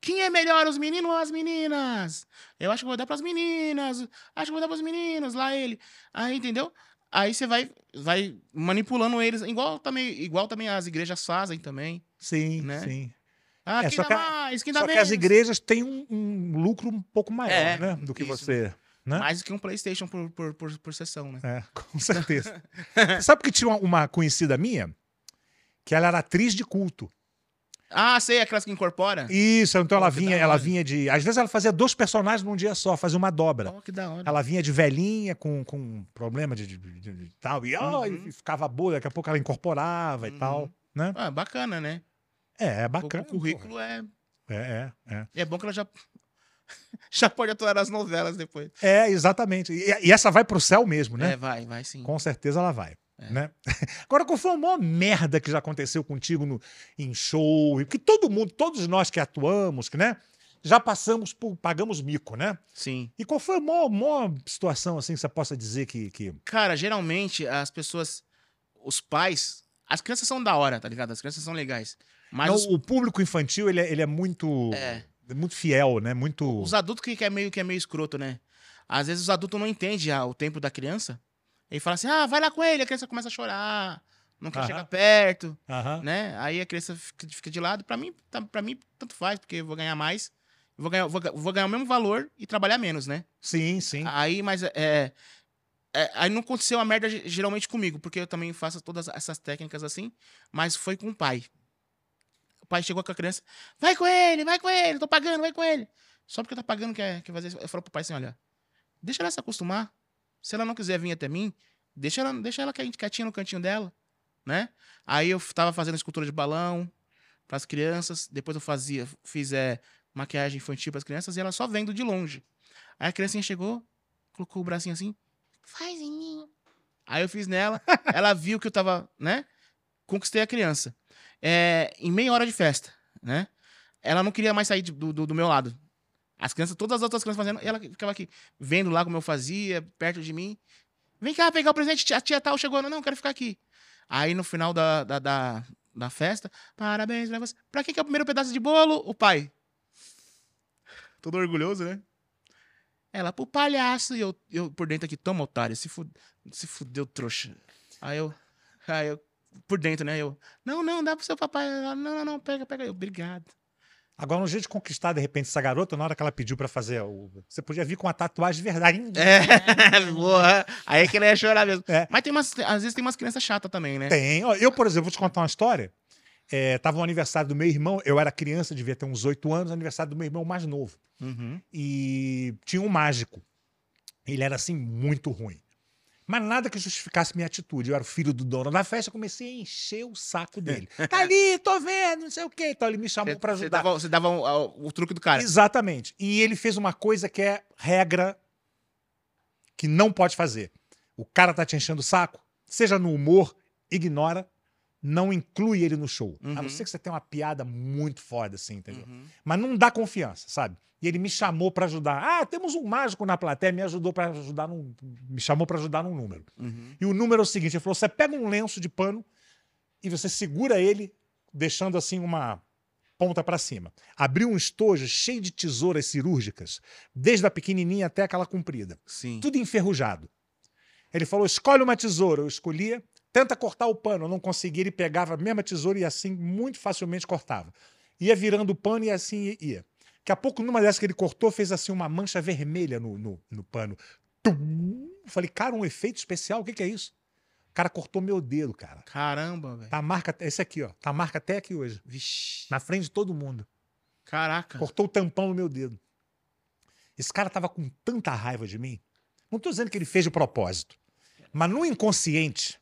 Quem é melhor, os meninos ou as meninas? Eu acho que vou dar pras meninas. Acho que vou dar pros meninos, lá ele. Aí, entendeu? Aí você vai, vai manipulando eles, igual também, igual também as igrejas fazem também. Sim, né? sim. Ah, É, quem só dá que mais, quem dá Só que menos. as igrejas têm um, um lucro um pouco maior, É, né? Do que isso. você. Né? Mais do que um Playstation por, por, por, por sessão, né? É, com certeza. Sabe que tinha uma, uma conhecida minha que ela era atriz de culto. Ah, sei, aquelas que incorpora. Isso, então ela Pô, que vinha, ela vinha de. Às vezes ela fazia dois personagens num dia só, fazia uma dobra. Oh, que da hora. Ela vinha de velhinha com, com problema de, de- de- de tal, e, ó, Uhum. e ficava boa, daqui a pouco ela incorporava e Uhum. tal. Né? Ah, bacana, né? É, é bacana. O currículo é. É, é, é. é bom que ela já, já pode atuar nas novelas depois. É, exatamente. E, e essa vai pro céu mesmo, né? É, vai, vai sim. Com certeza ela vai. É. Né? Agora, qual foi a maior merda que já aconteceu contigo no, em show? Porque todo mundo, todos nós que atuamos, que, né? Já passamos por. pagamos mico, né? Sim. E qual foi a maior, maior situação assim que você possa dizer que. que... Cara, geralmente as pessoas, os pais, as crianças são da hora, tá ligado? As crianças são legais. Mas Não, os, o público infantil ele é, ele é muito. É. Muito fiel, né? Muito. os adultos que, que é meio que é meio escroto, né? Às vezes os adultos não entendem o tempo da criança. E fala assim: "Ah, vai lá com ele", a criança começa a chorar, não quer Aham. chegar perto, Aham. né? Aí a criança fica, de lado. Pra mim, tá, para mim tanto faz, porque eu vou ganhar mais. Vou ganhar, vou, vou ganhar o mesmo valor e trabalhar menos, né? Sim, sim. Aí, mas é, é, Aí não aconteceu a merda ge- geralmente comigo, porque eu também faço todas essas técnicas assim, mas foi com o pai. O pai chegou com a criança, vai com ele, vai com ele, tô pagando, vai com ele. Só porque tá pagando quer, quer fazer isso. Eu falo pro pai assim: olha, deixa ela se acostumar. Se ela não quiser vir até mim, deixa ela, deixa ela quie- quietinha no cantinho dela, né? Aí eu tava fazendo escultura de balão pras crianças, depois eu fazia, fiz é, maquiagem infantil pras crianças e ela só vendo de longe. Aí a criancinha chegou, colocou o bracinho assim, faz em mim. Aí eu fiz nela, ela viu que eu tava, né? Conquistei a criança. É, em meia hora de festa, né? Ela não queria mais sair do, do meu lado. As crianças, todas as outras crianças fazendo, e ela ficava aqui, vendo lá como eu fazia, perto de mim. Vem cá pegar o presente, a tia tal chegou. Não, não, quero ficar aqui. Aí no final da, da, da, da festa, parabéns pra você. Pra que, que é o primeiro pedaço de bolo? O pai. Todo orgulhoso, né? Ela, pro palhaço. E eu, eu por dentro aqui, toma, otário, se, fu se fudeu, trouxa. Aí eu, aí eu, por dentro, né? Eu, não, não, dá pro seu papai. Ela, não, não, não, pega, pega. Eu, obrigado. Agora, um jeito de conquistar, de repente, essa garota, na hora que ela pediu pra fazer o. Você podia vir com uma tatuagem de verdade. É, porra. Aí é que ele ia chorar mesmo. É. Mas tem umas, às vezes tem umas crianças chatas também, né? Tem. Eu, por exemplo, vou te contar uma história. É, tava no aniversário do meu irmão, eu era criança, devia ter uns oito anos, aniversário do meu irmão mais novo. Uhum. E tinha um mágico. Ele era assim, muito ruim. Mas nada que justificasse minha atitude. Eu era o filho do dono da festa, eu comecei a encher o saco dele. Tá ali, tô vendo, não sei o quê. Então ele me chamou pra Você ajudar. dava, você dava o, o- o truque do cara. Exatamente. E ele fez uma coisa que é regra que não pode fazer. O cara tá te enchendo o saco, seja no humor, ignora, não inclui ele no show. A Uhum. não ser que você tenha uma piada muito foda, assim, entendeu? Uhum. Mas não dá confiança, sabe? E ele me chamou pra ajudar. Ah, temos um mágico na plateia, me ajudou para ajudar num, me chamou pra ajudar num número. Uhum. E o número é o seguinte, ele falou: "Você pega um lenço de pano e você segura ele deixando assim uma ponta pra cima. Abriu um estojo cheio de tesouras cirúrgicas, desde a pequenininha até aquela comprida, Sim. tudo enferrujado. Ele falou: "Escolhe uma tesoura". Eu escolhia. Tenta cortar o pano, eu não conseguia, ele pegava a mesma tesoura e assim muito facilmente cortava. Ia virando o pano e assim ia. Daqui a pouco, numa dessas que ele cortou, fez assim uma mancha vermelha no, no, no pano. Tum! Falei, cara, um efeito especial, o que, que é isso? O cara cortou meu dedo, cara. Caramba, velho. Tá marca, esse aqui, ó. Tá marca até aqui hoje. Vixe. Na frente de todo mundo. Caraca. Cortou o tampão no meu dedo. Esse cara tava com tanta raiva de mim. Não tô dizendo que ele fez de propósito. Mas no inconsciente,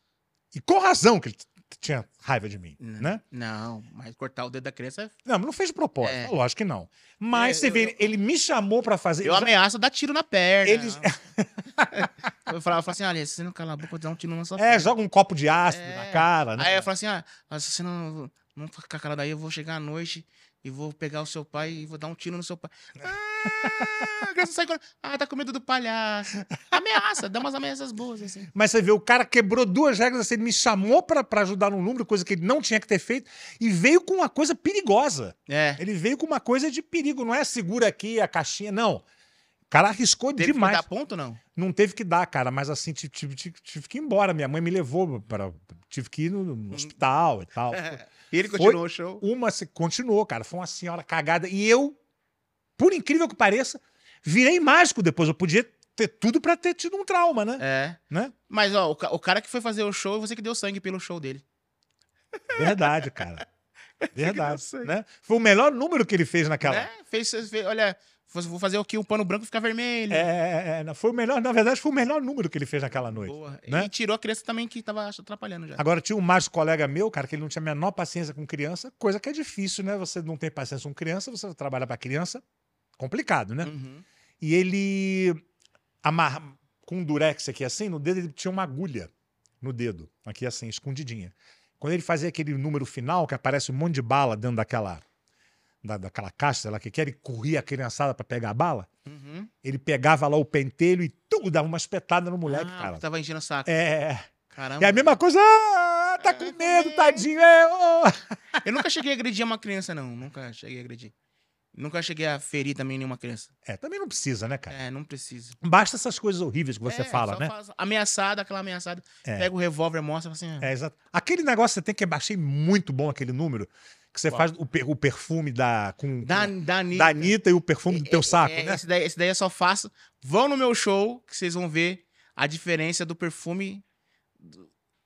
e com razão que ele tinha raiva de mim, né? Não, mas cortar o dedo da criança. Não, mas não fez de propósito, É. lógico que não. Mas É, você eu- vê, ele me chamou pra fazer. Eu já- ameaço dar tiro na perna. Eles- eu falava, eu falava assim: olha, se você não calar a boca, eu vou dar um tiro na sua É, perna. joga um copo de ácido É. na cara, né? Aí eu falo assim: ah, se você não, não ficar calado aí, eu vou chegar à noite e vou pegar o seu pai e vou dar um tiro no seu pai. Ah, a criança sai correndo. Ah, tá com medo do palhaço. Ameaça, dá umas ameaças boas, assim. Mas você vê, o cara quebrou duas regras assim, ele me chamou pra, pra ajudar num número, coisa que ele não tinha que ter feito, e veio com uma coisa perigosa. É. Ele veio com uma coisa de perigo, não é segura aqui a caixinha, não. O cara arriscou Teve demais. que dar ponto, não? Não teve que dar, cara, mas assim, tive, tive- tive- tive que ir embora. Minha mãe me levou para. Tive que ir no, no hospital e tal. E ele Foi- continuou o show. Uma continuou, cara. Foi uma senhora cagada. E eu, por incrível que pareça, virei mágico depois. Eu podia ter tudo pra ter tido um trauma, né? É. né? Mas, ó, o, o cara que foi fazer o show, você que deu sangue pelo show dele. Verdade, cara. Verdade. Né? Foi o melhor número que ele fez naquela. Né? Fez, fez- olha, vou fazer aqui o pano branco ficar vermelho. É, é, é, foi o melhor, na verdade, foi o melhor número que ele fez naquela noite. Boa. né? E tirou a criança também que tava atrapalhando já. Agora, tinha um mágico colega meu, cara, que ele não tinha a menor paciência com criança, coisa que é difícil, né? Você não tem paciência com criança, você trabalha pra criança, complicado, né? Uhum. E ele amarra com um durex aqui assim, no dedo ele tinha uma agulha no dedo, aqui assim, escondidinha. Quando ele fazia aquele número final, que aparece um monte de bala dentro daquela, da, daquela caixa, sei lá que que era, e corria a criançada pra pegar a bala, Uhum. ele pegava lá o pentelho e tudo, dava uma espetada no moleque, ah, cara. Tava enchendo o saco. É, Caramba. é a mesma coisa, ah, tá com medo, tadinho, é, ô. Eu nunca cheguei a agredir uma criança, não. Nunca cheguei a agredir. Nunca cheguei a ferir também nenhuma criança. É, também não precisa, né, cara? É, não precisa. Basta essas coisas horríveis que você É, fala, né? faz ameaçada, aquela ameaçada. É. Pega o revólver, mostra assim. ah, É, exato. Aquele negócio que você tem que achei muito bom aquele número, que você Qual? faz o, o perfume da com Da, com- da Anitta. da Anitta e o perfume do teu saco, É, né? Esse daí, esse daí eu só faço. Vão no meu show, que vocês vão ver a diferença do perfume.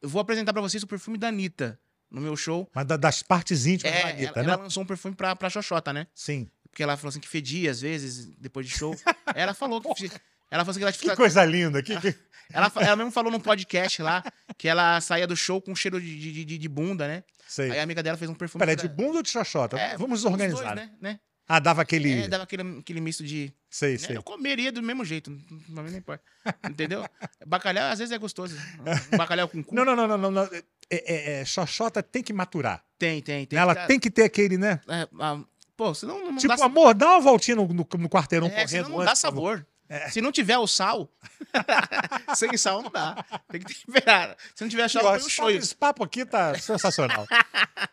Eu vou apresentar pra vocês o perfume da Anitta no meu show. Mas da- das partes íntimas É, da Anitta, ela, né? ela lançou um perfume pra, pra Xoxota, né? Sim. Porque ela falou assim que fedia às vezes, depois de show. ela falou que. Ela falou assim que ela, Que coisa linda. Que, que- ela, ela mesmo falou num podcast lá que ela saía do show com cheiro de, de, de- de bunda, né? Sei. Aí a amiga dela fez um perfume. Peraí, de bunda ou de xoxota? É, Vamos os organizar. dois, né? né? Ah, dava aquele... É, dava aquele, aquele misto de. Sei, né? sei. Eu comeria do mesmo jeito, não- não importa. Entendeu? Bacalhau às vezes é gostoso. Bacalhau com cu. Não, não, não, não, não. não. É, é, é, xoxota tem que maturar. Tem, tem, tem. Ela que tem que ter aquele, né? é, ah, pô, senão não, não tipo, dá amor, dá uma voltinha no, no, no quarteirão É, correndo. não antes, dá favor. Sabor. Se não tiver o sal, sem sal não dá. Tem que temperar. Se não tiver sal, põe o shoyu. papo, esse papo aqui tá sensacional.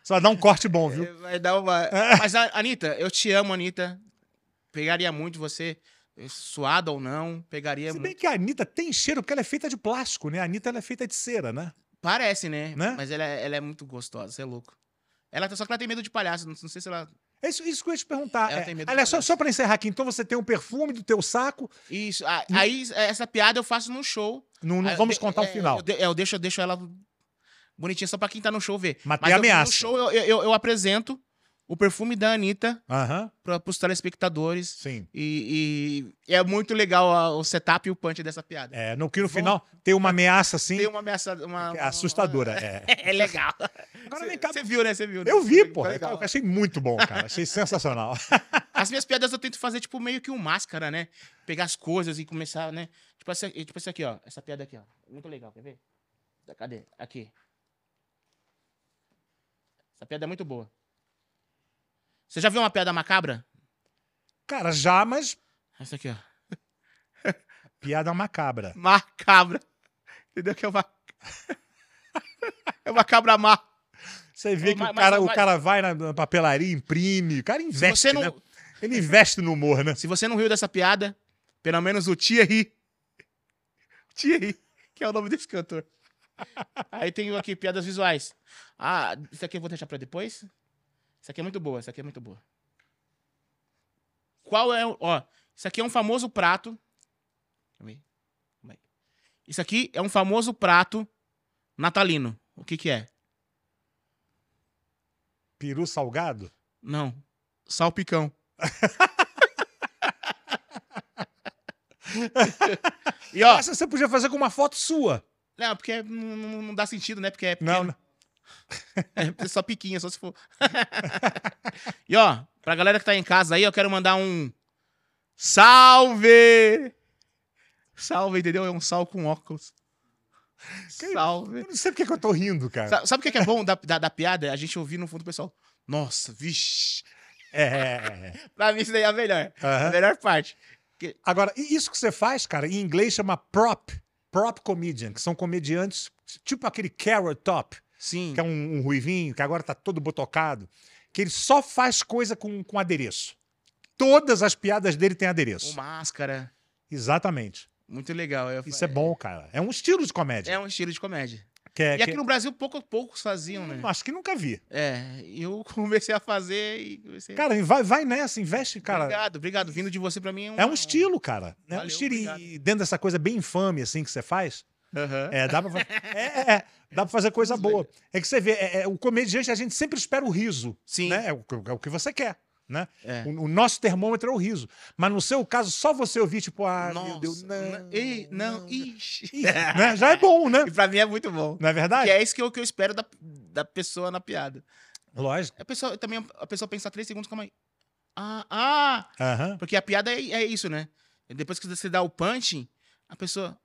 Só dá um corte bom, viu? Vai dar uma. Mas, a- Anitta, eu te amo, Anitta. Pegaria muito você, suada ou não, pegaria Se muito. bem que a Anitta tem cheiro, porque ela é feita de plástico, né? A Anitta ela é feita de cera, né? Parece, né? Né? Mas ela, é- ela é muito gostosa, você é louco. Ela, só que ela tem medo de palhaço, não, não sei se ela. É isso, isso que eu ia te perguntar. Ela É, tem medo aliás, só, só pra encerrar aqui, então você tem um perfume do teu saco. Isso. a- Aí, essa piada eu faço no show. Não, não Aí eu vamos contar o é, final. Eu, é, eu deixo, eu deixo ela bonitinha só pra quem tá no show ver. Mas tem eu- ameaça. No show eu, eu, eu apresento o perfume da Anitta Aham, pra, pros telespectadores. sim. E, e é muito legal a- o setup e o punch dessa piada. É, no que no final tem uma ameaça assim. Tem uma ameaça. Uma, é assustadora. uma- É. É legal. Agora vem cá. Você viu, né? Você viu, né? Eu vi, pô. Legal. Eu achei muito bom, cara. Achei sensacional. As minhas piadas eu tento fazer, tipo, meio que um máscara, né? Pegar as coisas e começar, né? Tipo essa, tipo essa aqui, ó. Essa piada aqui, ó. Muito legal, quer ver? Cadê? Aqui. Essa piada é muito boa. Você já viu uma piada macabra? Cara, já, mas Essa aqui, ó. piada macabra. Macabra. Entendeu? Que é uma. é uma cabra má. Você vê Ô, que mas- o, cara, mas- o cara vai na- papelaria, imprime. O cara Se investe, você, não, né? Ele investe no humor, né? se você não riu dessa piada, pelo menos o Thierry. Thierry, que é o nome desse cantor. Aí tem aqui piadas visuais. Ah, isso aqui eu vou deixar pra depois. Isso aqui é muito boa, isso aqui é muito boa. Qual é o. Ó, isso aqui é um famoso prato. Isso aqui é um famoso prato natalino. O que que é? Peru salgado? Não. Salpicão. e ó, Essa você podia fazer com uma foto sua. não, porque não, não- não dá sentido, né? Porque é Não, pequeno. não. É só piquinha, só se for. e ó, pra galera que tá em casa aí, eu quero mandar um salve! Salve, entendeu? É um sal com óculos. Salve. Eu não sei porque que eu tô rindo, cara. Sa- Sabe o que que é bom da, da, da piada? A gente ouvir no fundo do pessoal. Nossa, vixe. É. Pra mim isso daí é a melhor. Aham. A melhor parte. Agora, e isso que você faz, cara, em inglês chama prop. Prop comedian, que são comediantes, tipo aquele Carrot Top, Sim. que é um, um ruivinho, que agora tá todo botocado, que ele só faz coisa com, com adereço. Todas as piadas dele têm O adereço. máscara. Exatamente. Muito legal. Eu- Isso é bom, cara. É um estilo de comédia. É um estilo de comédia. Que é- E que- aqui no Brasil, pouco, poucos faziam, né? Acho que nunca vi. É, e eu comecei a fazer e comecei... Cara, vai, vai nessa, investe, cara. obrigado, obrigado. Vindo de você pra mim é um... É um estilo, cara. É um Valeu, estilo. E dentro dessa coisa bem infame, assim, que você faz, Aham. é, dá pra, fa- é, é, é, dá pra fazer coisa boa. É que você vê, é, é, o comediante, a gente sempre espera o riso. Sim. Né? É, o, que- é o que você quer. Né? É. O, o nosso termômetro é o riso. Mas no seu caso, só você ouvir, tipo, ah, meu Nossa, Deus, não. não, ei, não, ixi. Ih, né? Já é bom, né? E pra mim é muito bom. Não é verdade? Que é isso que eu, que eu espero da, da pessoa na piada. Lógico. A pessoa, também a pessoa pensa três segundos, calma aí. Ah, ah! Aham. Porque a piada é, é isso, né? Depois que você dá o punch, a pessoa.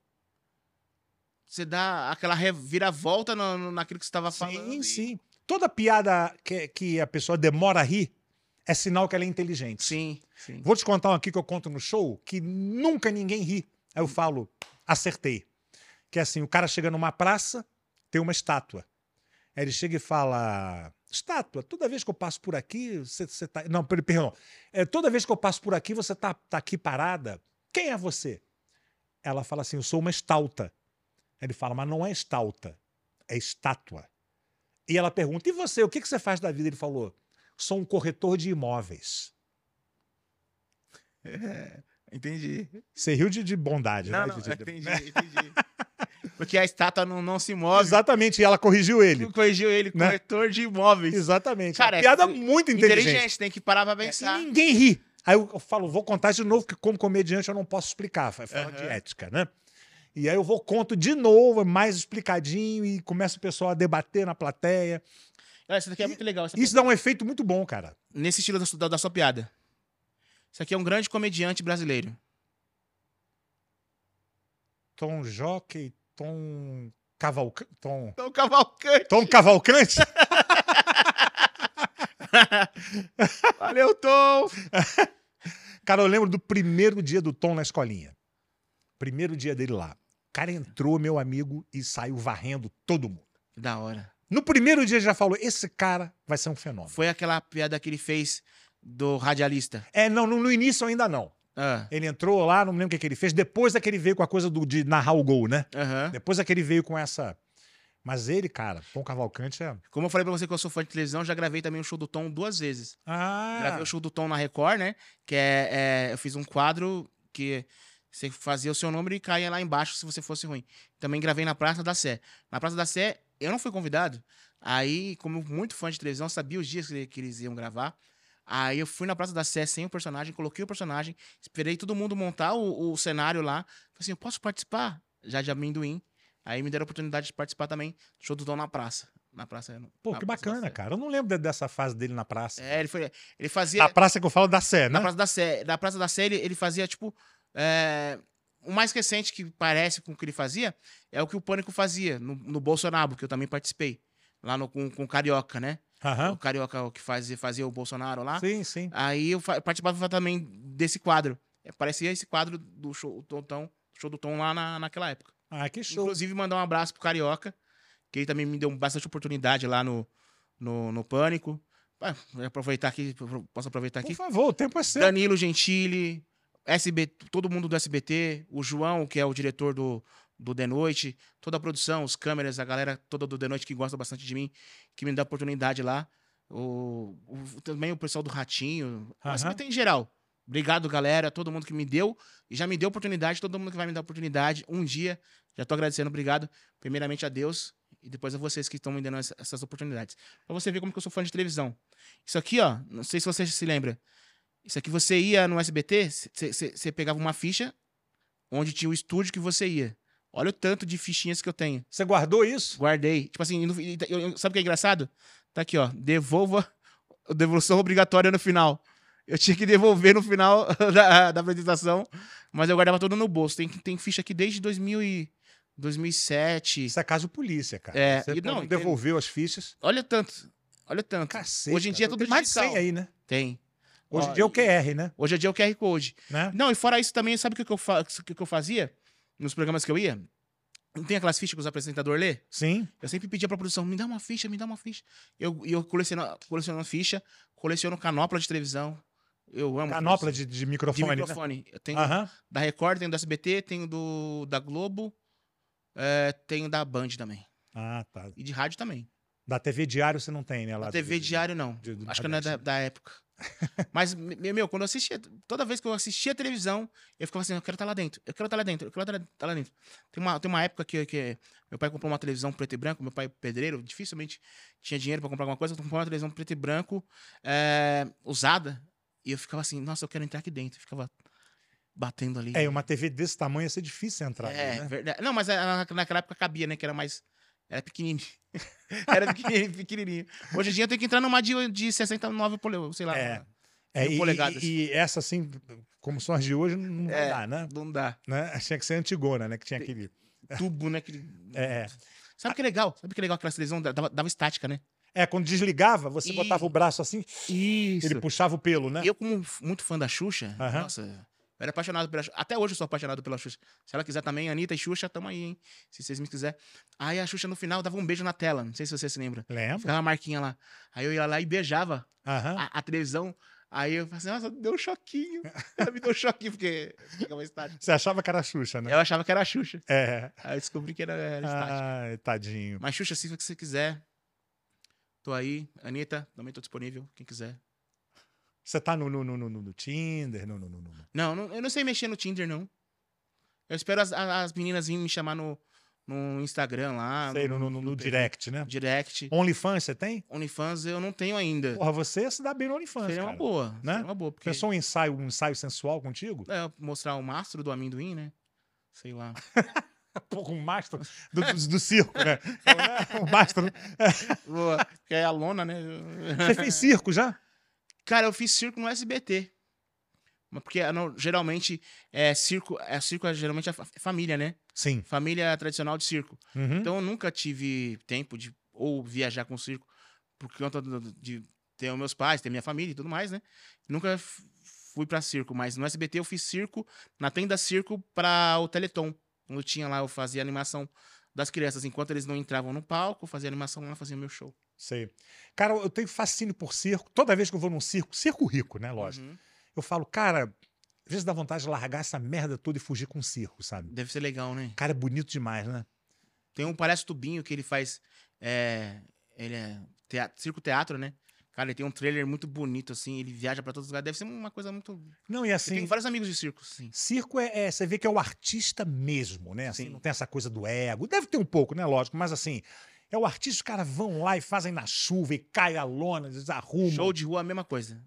Você dá aquela reviravolta no, naquilo que você estava falando. Sim, e- sim. Toda piada que, que a pessoa demora a rir é sinal que ela é inteligente. Sim, sim. Vou te contar um aqui que eu conto no show, que nunca ninguém ri. Aí eu falo, acertei. Que é assim, o cara chega numa praça, tem uma estátua. Aí ele chega e fala, estátua, toda vez que eu passo por aqui, você, você tá... Não, per- perdão. É, toda vez que eu passo por aqui, você tá, tá aqui parada. Quem é você? Ela fala assim, eu sou uma estalta. Ele fala, mas não é estalta, é estátua. E ela pergunta, e você, o que, que você faz da vida? Ele falou, sou um corretor de imóveis. Entendi. Você riu de, de bondade, Não, né? não, De- de- entendi, entendi. Porque a estátua não, não se move. Exatamente, e ela corrigiu ele. Corrigiu ele, Né? corretor de imóveis. Exatamente. Cara, Uma piada é muito inteligente. Inteligente, tem que parar pra É, pensar. e ninguém ri. Aí eu falo, vou contar de novo, que como comediante eu não posso explicar, é fora de Aham. ética, né? E aí eu vou, conto de novo, mais explicadinho, e começa o pessoal a debater na plateia. Essa daqui é muito legal. Isso dá um efeito muito bom, cara. Nesse estilo da, da sua piada. Isso aqui é um grande comediante brasileiro. Tom Jockey, Tom Cavalcante. Tom, Tom Cavalcante. Tom Cavalcante? Valeu, Tom. Cara, eu lembro do primeiro dia do Tom na escolinha. Primeiro dia dele lá. O cara entrou, meu amigo, e saiu varrendo todo mundo. Que da hora. No primeiro dia ele já falou: esse cara vai ser um fenômeno. Foi aquela piada que ele fez do radialista. É, não, no, no início ainda não. Ah, Ele entrou lá, não me lembro o que, que ele fez. Depois é que ele veio com a coisa do, de narrar o gol, né? aham. Depois é que ele veio com essa. Mas ele, cara, Tom Cavalcante é. Como eu falei pra você que eu sou fã de televisão, já gravei também o show do Tom duas vezes. Ah, Gravei o show do Tom na Record, né? Que é, é- Eu fiz um quadro que você fazia o seu número e caía lá embaixo se você fosse ruim. Também gravei na Praça da Sé. Na Praça da Sé, eu não fui convidado. Aí, como muito fã de televisão, sabia os dias que, ele- que eles iam gravar. Aí eu fui na Praça da Sé sem o personagem, coloquei o personagem, esperei todo mundo montar o, o cenário lá. Falei assim, eu posso participar? Já de amendoim. Aí me deram a oportunidade de participar também do show do Tom na praça. Na praça. pô, na que Praça bacana, cara. Eu não lembro de- dessa fase dele na praça. É, ele, foi, ele fazia. Na praça que eu falo da Sé, né? Na Praça da Sé, na Praça da Sé ele, ele fazia, tipo. É, o mais recente que parece com o que ele fazia é o que o Pânico fazia no, no Bolsonaro, que eu também participei. Lá no, com, com o Carioca, né? O Aham. Carioca o que fazia, fazia o Bolsonaro lá. Sim, sim. Aí eu participava também desse quadro. É, parecia esse quadro do show, o Tom, Tom- show do Tom lá na, naquela época. Ah, que show. Inclusive, mandar um abraço pro Carioca, que ele também me deu bastante oportunidade lá no, no, no Pânico. Ah, aproveitar aqui, posso aproveitar aqui? Por favor, o tempo é seu. Danilo Gentili, SBT, todo mundo do SBT, o João, que é o diretor do, do The Noite, toda a produção, os câmeras, a galera toda do The Noite que gosta bastante de mim, que me dá oportunidade lá. O, o- também o pessoal do Ratinho, Aham. SBT em geral. Obrigado, galera, todo mundo que me deu e já me deu oportunidade, todo mundo que vai me dar oportunidade um dia. Já tô agradecendo, obrigado. Primeiramente a Deus e depois a vocês que estão me dando essa- essas oportunidades. Pra você ver como que eu sou fã de televisão. Isso aqui, ó, não sei se você se lembra. Isso aqui você ia no SBT, você pegava uma ficha onde tinha o estúdio que você ia. Olha o tanto de fichinhas que eu tenho. Você guardou isso? Guardei. Tipo assim, e- eu- eu- sabe o que é engraçado? Tá aqui, ó. Devolva. Devolução obrigatória no final. Eu tinha que devolver no final da, da apresentação, mas eu guardava tudo no bolso. Tem, tem ficha aqui desde 2000 e 2007. Isso é caso polícia, cara. É, Você e não, devolveu as fichas. Olha tanto. Olha tanto. Hoje em dia é tudo Tem mais de 100 digital. aí, né? Tem. Hoje em dia é o QR, né? Hoje é dia o QR Code. né? Não, e fora isso também, sabe o que, que, eu, fa- que que eu fazia nos programas que eu ia? Não tem aquelas fichas que os apresentadores lê? Sim. Eu sempre pedia pra produção, me dá uma ficha, me dá uma ficha. Eu, e eu coleciono, coleciono ficha, coleciono canopla de televisão. Eu amo. Canopla de, de de microfone. né? microfone. Eu tenho da Record, tenho do SBT, tenho do da Globo, é, tenho da Band também. Ah, tá. E de rádio também. Da TV Diário você não tem, né? Lá Da TV Diário, não. de- Acho que não é da, Nordeste. da época. Mas, me- meu, quando eu assistia, toda vez que eu assistia televisão, eu ficava assim, eu quero estar lá dentro, eu quero estar lá dentro, eu quero estar lá dentro. Tem uma, tem uma época que, que meu pai comprou uma televisão preto e branco, meu pai pedreiro, dificilmente tinha dinheiro pra comprar alguma coisa, comprou uma televisão preto e branco, é, usada, e eu ficava assim, nossa, eu quero entrar aqui dentro. Eu ficava batendo ali. É, uma TV desse tamanho ia ser difícil entrar. É, ali, né? verdade. Não, mas na- naquela época cabia, né? Que era mais. Era pequenininho. era pequenininho, pequenininho. Hoje em dia eu tenho que entrar numa de, de 69 polegadas, sei lá. É. É, e, polegadas. e- e essa, assim, como são as de hoje, não É. dar, né? Não dá. né? Tinha que ser antigona, né? Que tinha aquele. Tubo, né? Aquele... É. Sabe o que é legal? Sabe que é legal? Aquela televisão dava, dava estática, né? É, quando desligava, você E- botava o braço assim, Isso. ele puxava o pelo, né? Eu, como muito fã da Xuxa, Aham. nossa, eu era apaixonado pela Xuxa. Até hoje eu sou apaixonado pela Xuxa. Se ela quiser também, Anitta e Xuxa, tamo aí, hein? Se vocês me quiserem. Aí a Xuxa no final dava um beijo na tela. Não sei se você se lembra. Lembra? Ficava a marquinha lá. Aí eu ia lá e beijava Aham. a, a televisão. Aí eu falei assim, nossa, deu um choquinho. Ela me deu um choquinho, porque ficava estática. Você achava que era a Xuxa, né? Eu achava que era a Xuxa. É. Aí eu descobri que era, era estática. Ai, tadinho. Mas Xuxa, se você quiser, tô aí. Anitta, também tô disponível, quem quiser. Você tá no, no, no, no, no Tinder, no, no, no, no- Não, não, eu não sei mexer no Tinder, não. Eu espero as, as meninas virem me chamar no, no Instagram lá. sei, no, no, no- no direct, né? direct. OnlyFans você tem? OnlyFans eu não tenho ainda. Porra, você se dá bem no OnlyFans, Seria uma cara. boa. Né? Seria uma boa. Porque, Pensou um ensaio, um ensaio sensual contigo? é, mostrar o mastro do amendoim, né? Sei lá. Porra, um mastro do, do, do circo, né? um mastro. Boa, que é a lona, né? Você fez circo já? Cara, eu fiz circo no SBT. Porque ah, não, geralmente é circo, é circo é geralmente é fa- família, né? Sim. Família tradicional de circo. Uhum. Então eu nunca tive tempo de ou viajar com circo por conta de ter os meus pais, ter minha família e tudo mais, né? Nunca fui pra circo, mas no SBT eu fiz circo na tenda circo pra o Teleton. Quando tinha lá, eu fazia animação das crianças. Enquanto eles não entravam no palco, eu fazia animação lá, fazia meu show. Sei. Cara, eu tenho fascínio por circo. Toda vez que eu vou num circo, circo rico, né? Lógico. Uhum. Eu falo, cara, às vezes dá vontade de largar essa merda toda e fugir com um circo, sabe? Deve ser legal, né? Cara, é bonito demais, né? Tem um palhaço Tubinho que ele faz. É, ele é teatro, circo teatro, né? Cara, ele tem um trailer muito bonito, assim. Ele viaja pra todos os lugares. Deve ser uma coisa muito. Não, e assim, tenho vários amigos de circo, sim. circo é, é- Você vê que é o artista mesmo, né? Assim, Sim. não tem essa coisa do ego. Deve ter um pouco, né? Lógico, mas assim. É o artista, os caras vão lá e fazem na chuva e cai a lona, desarrumam. Show de rua, a mesma coisa.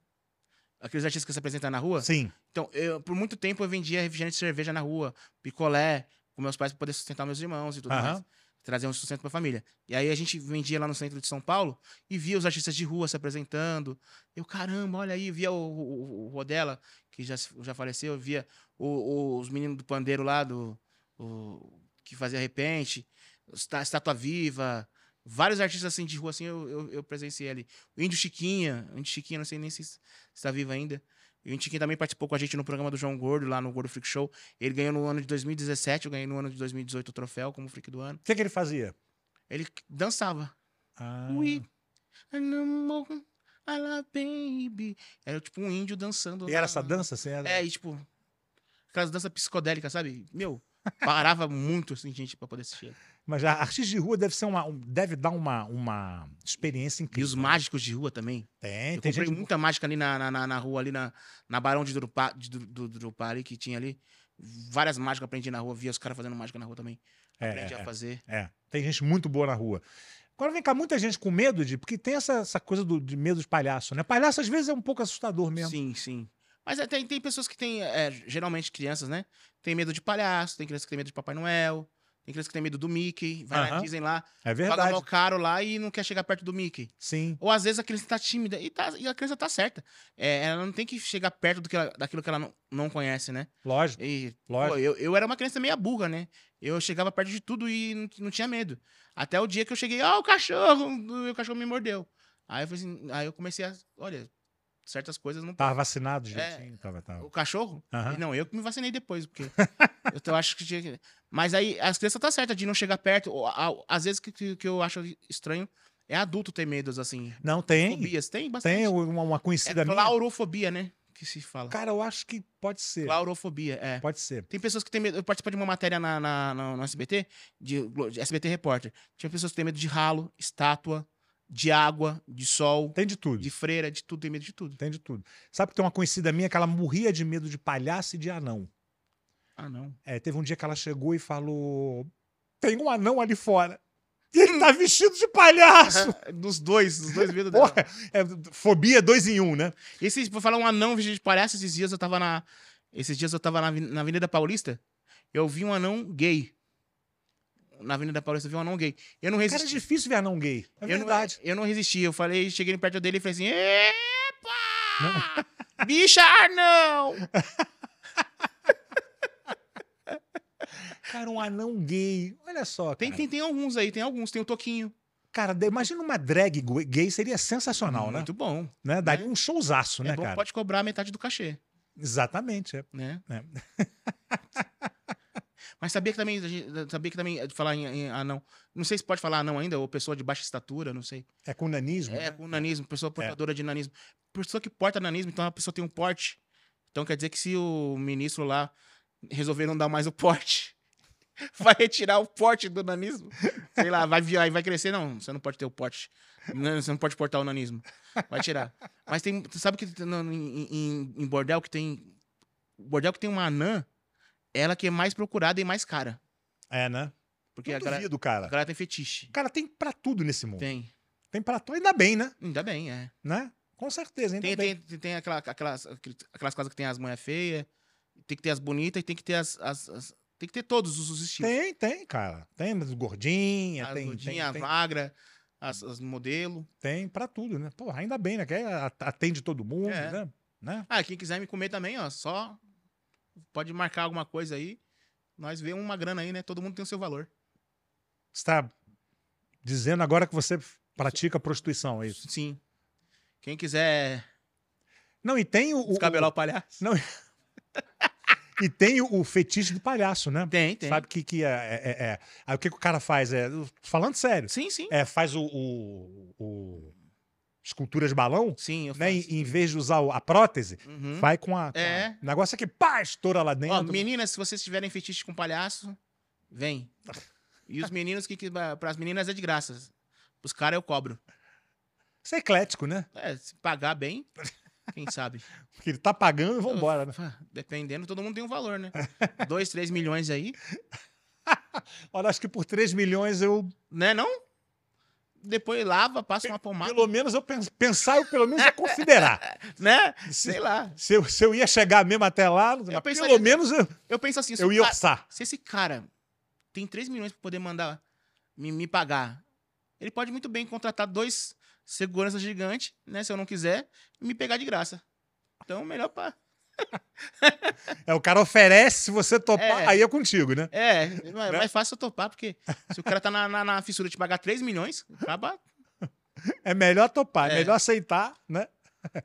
Aqueles artistas que se apresentam na rua. Sim. Então, eu, por muito tempo eu vendia refrigerante de cerveja na rua, picolé, com meus pais pra poder sustentar meus irmãos e tudo Aham. mais. Trazer um sustento pra família. E aí a gente vendia lá no centro de São Paulo e via os artistas de rua se apresentando. Eu, caramba, olha aí, via o, o, o Rodela, que já, já faleceu, via o- os meninos do pandeiro lá, do, que fazia repente, Estátua Viva, vários artistas assim de rua assim eu, eu, eu presenciei ali. O Índio Chiquinha, o Índio Chiquinha, não sei nem se está vivo ainda. O Índio Chiquinha também participou com a gente no programa do João Gordo, lá no Gordo Freak Show. Ele ganhou no ano de 2017, eu ganhei no ano de 2018 o troféu como Freak do Ano. O que, que ele fazia? Ele dançava. Ah, I love baby. Era tipo um índio dançando. E era essa dança? Assim, era... É, e tipo, aquelas danças psicodélicas, sabe? Meu, parava muito assim, gente, pra poder assistir. Mas a artista de rua deve ser uma, um- deve dar uma, uma experiência E incrível. os mágicos de rua também. Tem, Eu tem comprei gente. muita mágica ali na, na, na, na rua, ali na, na Barão de Durupá, de, do, ali, que tinha ali. Várias mágicas aprendi na rua, via os caras fazendo mágica na rua também. É, aprendi é, a fazer. é. Tem gente muito boa na rua. Agora vem cá, muita gente com medo de. Porque tem essa, essa coisa do, de medo de palhaço, né? Palhaço às vezes é um pouco assustador mesmo. Sim, sim. Mas é, tem, tem pessoas que têm, é, geralmente crianças, né? Tem medo de palhaço, tem criança que tem medo de Papai Noel, Tem criança que tem medo do Mickey, vai na Aham. Disney lá, É paga verdade. mal caro lá e não quer chegar perto do Mickey. Sim. Ou às vezes a criança tá tímida e, tá- e a criança tá certa. É, ela não tem que chegar perto do que ela- daquilo que ela não, não conhece, né? Lógico. E, Lógico. pô, eu, eu era uma criança meio burra, né? Eu chegava perto de tudo e não, não tinha medo. Até o dia que eu cheguei, ah, o cachorro, e o cachorro me mordeu. Aí eu, assim, aí eu comecei a, olha, certas coisas não Tava vacinado É. direitinho. Tava, tava. o cachorro? Aham. Não, eu que me vacinei depois, porque eu acho que tinha que... Mas aí as crianças tá certa de não chegar perto. ou, a- Às vezes que, que, eu acho estranho é adulto ter medos, assim. Não, tem. Fobias, tem bastante. Tem uma, uma é conhecida minha. claurofobia, né? Que se fala. Cara, eu acho que pode ser. Claurofobia, é. Pode ser. Tem pessoas que têm medo. Eu participei de uma matéria na, na- na- no SBT, de, de SBT Repórter. Tinha pessoas que têm medo de ralo, estátua, de água, de sol, Tem de tudo. de freira, de tudo, tem medo de tudo. Tem de tudo. Sabe que tem uma conhecida minha que ela morria de medo de palhaço e de anão. Ah, não. É, teve um dia que ela chegou e falou: Tem um anão ali fora. E ele tá vestido de palhaço. dos dois, dos dois medos dela. Porra, é, fobia dois em um, né? Esse, pra falar um anão vestido de palhaço, esses dias eu tava na. Esses dias eu tava na, na Avenida Paulista, eu vi um anão gay. Na Avenida Paulista eu vi um anão gay. Eu não Cara, é resisti. difícil ver anão gay. É eu, verdade. Não, eu não resisti. Eu falei, cheguei perto dele e falei assim: Epa! Bicha, não! Cara, um anão gay. Olha só. Tem, cara. tem, tem alguns aí, tem alguns. Tem o Toquinho. Cara, imagina uma drag gay, seria sensacional, né? Muito bom. né? Daria um showzaço, É né, bom cara? pode cobrar metade do cachê, Exatamente. É. né? É. Mas sabia que também, sabia que também, falar em, em anão, não sei se pode falar anão ainda, ou pessoa de baixa estatura, não sei. É com nanismo. É, né? com nanismo, pessoa portadora de nanismo. Pessoa que porta nanismo, então a pessoa tem um porte. Então quer dizer que se o ministro lá resolver não dar mais o porte, vai retirar o porte do nanismo. Sei lá, vai, vi- aí vai crescer. Não, você não pode ter o porte. Não, Você não pode portar o nanismo. Vai tirar. Mas tem. Sabe que no- em, em- em bordel que tem. Bordel que tem uma anã, ela que é mais procurada e mais cara. É, né? Porque Não a galera, duvido, a cara. galera tem fetiche. Cara, tem pra tudo nesse mundo. Tem. Tem pra tudo. Ainda bem, né? Ainda bem, é. né? Com certeza, ainda Tem, bem. tem, tem aquela, aquelas, aquelas casas que tem as mulheres feias, tem que ter as bonitas e tem que ter as. as- as- tem que ter todos os, os estilos. Tem, tem, cara. Tem gordinha, as tem, gordinhas, tem, as tem, magra, as, as modelo. tem pra tudo, né? Pô, ainda bem, né? Que a- atende todo mundo, É. né? né? Ah, quem quiser me comer também, ó, só pode marcar alguma coisa aí. Nós vemos uma grana aí, né? Todo mundo tem o seu valor. Você tá dizendo agora que você pratica prostituição, é isso? Sim. Quem quiser Não, e tem o. o- descabelar o palhaço. Não, e tem o, o fetiche do palhaço, né? Tem, tem. Sabe que, que é, é- é- é- Aí o que, que o cara faz? É, falando sério, Sim, sim. é, faz o, o- o- escultura de balão, Sim, eu né? Em, em vez de usar o- a prótese, Uhum. vai com a. com a- É. O negócio é que pá, estoura lá dentro. Ó, meninas, se vocês tiverem fetiche com palhaço, vem. E os meninos que, que para as meninas é de graça. Os caras eu cobro. Isso é eclético, né? É, se pagar bem, quem sabe. Porque ele tá pagando e vambora, né? Dependendo, todo mundo tem um valor, né? Dois, três milhões aí, Olha, acho que por 3 milhões eu. né não? Depois lava, passa uma pomada, Pelo menos eu pens- pensar, eu pelo menos ia considerar. né? Se- Sei lá. Se eu, se eu ia chegar mesmo até lá, mas pensaria- pelo menos eu, Eu penso assim, eu ia cara- orçar. se esse cara tem 3 milhões pra poder mandar me, me pagar, ele pode muito bem contratar dois seguranças gigantes, né? Se eu não quiser, e me pegar de graça. Então, melhor pra. É, o cara oferece, se você topar, É. aí é contigo, né? É, é mais fácil eu topar, porque se o cara tá na, na, na fissura de pagar 3 milhões, acaba. É melhor topar, é É. melhor aceitar, né?